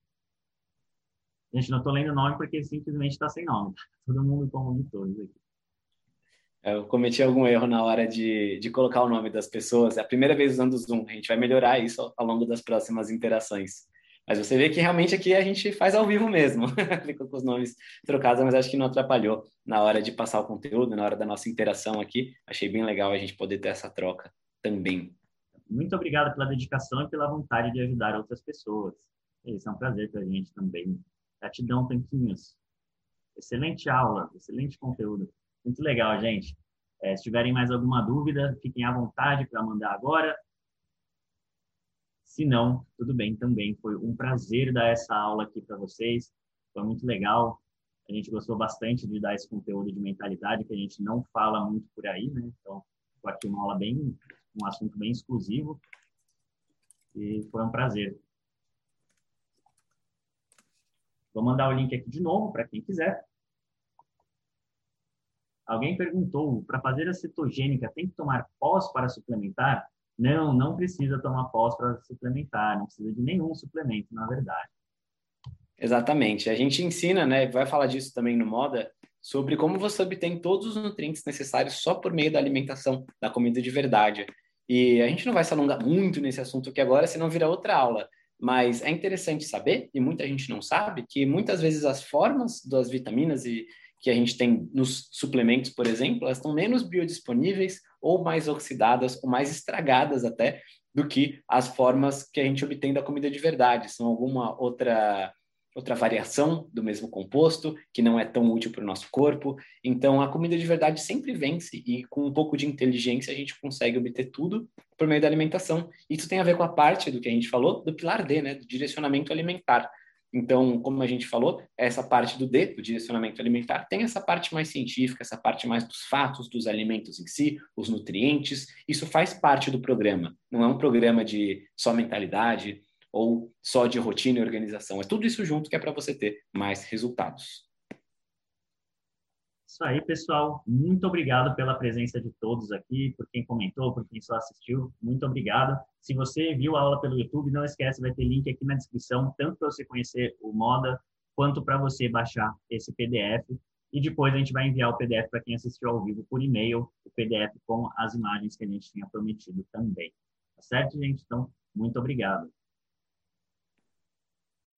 Gente, não estou lendo o nome porque simplesmente está sem nome. Todo mundo como de todos aqui. Eu cometi algum erro na hora de, de colocar o nome das pessoas. É a primeira vez usando o Zoom. A gente vai melhorar isso ao longo das próximas interações. Mas você vê que realmente aqui a gente faz ao vivo mesmo. Ficou com os nomes trocados, mas acho que não atrapalhou na hora de passar o conteúdo, na hora da nossa interação aqui. Achei bem legal a gente poder ter essa troca também. Muito obrigado pela dedicação e pela vontade de ajudar outras pessoas. Isso é um prazer para a gente também. Gratidão, Tanquinhos. Excelente aula, excelente conteúdo. Muito legal, gente. É, se tiverem mais alguma dúvida, fiquem à vontade para mandar agora. Se não, tudo bem também. Foi um prazer dar essa aula aqui para vocês. Foi muito legal. A gente gostou bastante de dar esse conteúdo de mentalidade que a gente não fala muito por aí, né? Então, foi aqui uma aula bem, um assunto bem exclusivo. E foi um prazer. Vou mandar o link aqui de novo para quem quiser. Alguém perguntou, para fazer a cetogênica tem que tomar pós para suplementar? Não, não precisa tomar pós para suplementar, não precisa de nenhum suplemento, na verdade. Exatamente. A gente ensina, né, vai falar disso também no Moda, sobre como você obtém todos os nutrientes necessários só por meio da alimentação, da comida de verdade. E a gente não vai se alongar muito nesse assunto aqui agora, senão vira outra aula. Mas é interessante saber, e muita gente não sabe, que muitas vezes as formas das vitaminas e que a gente tem nos suplementos, por exemplo, elas estão menos biodisponíveis ou mais oxidadas ou mais estragadas até do que as formas que a gente obtém da comida de verdade. São alguma outra outra variação do mesmo composto, que não é tão útil para o nosso corpo. Então, a comida de verdade sempre vence e com um pouco de inteligência a gente consegue obter tudo por meio da alimentação. Isso tem a ver com a parte do que a gente falou do pilar D, né, do direcionamento alimentar. Então, como a gente falou, essa parte do D, do direcionamento alimentar, tem essa parte mais científica, essa parte mais dos fatos, dos alimentos em si, os nutrientes. Isso faz parte do programa. Não é um programa de só mentalidade, ou só de rotina e organização. É tudo isso junto que é para você ter mais resultados. Isso aí, pessoal. Muito obrigado pela presença de todos aqui, por quem comentou, por quem só assistiu. Muito obrigado. Se você viu a aula pelo YouTube, não esquece, vai ter link aqui na descrição, tanto para você conhecer o Moda, quanto para você baixar esse PDF. E depois a gente vai enviar o PDF para quem assistiu ao vivo por e-mail, o PDF com as imagens que a gente tinha prometido também. Tá certo, gente? Então, muito obrigado.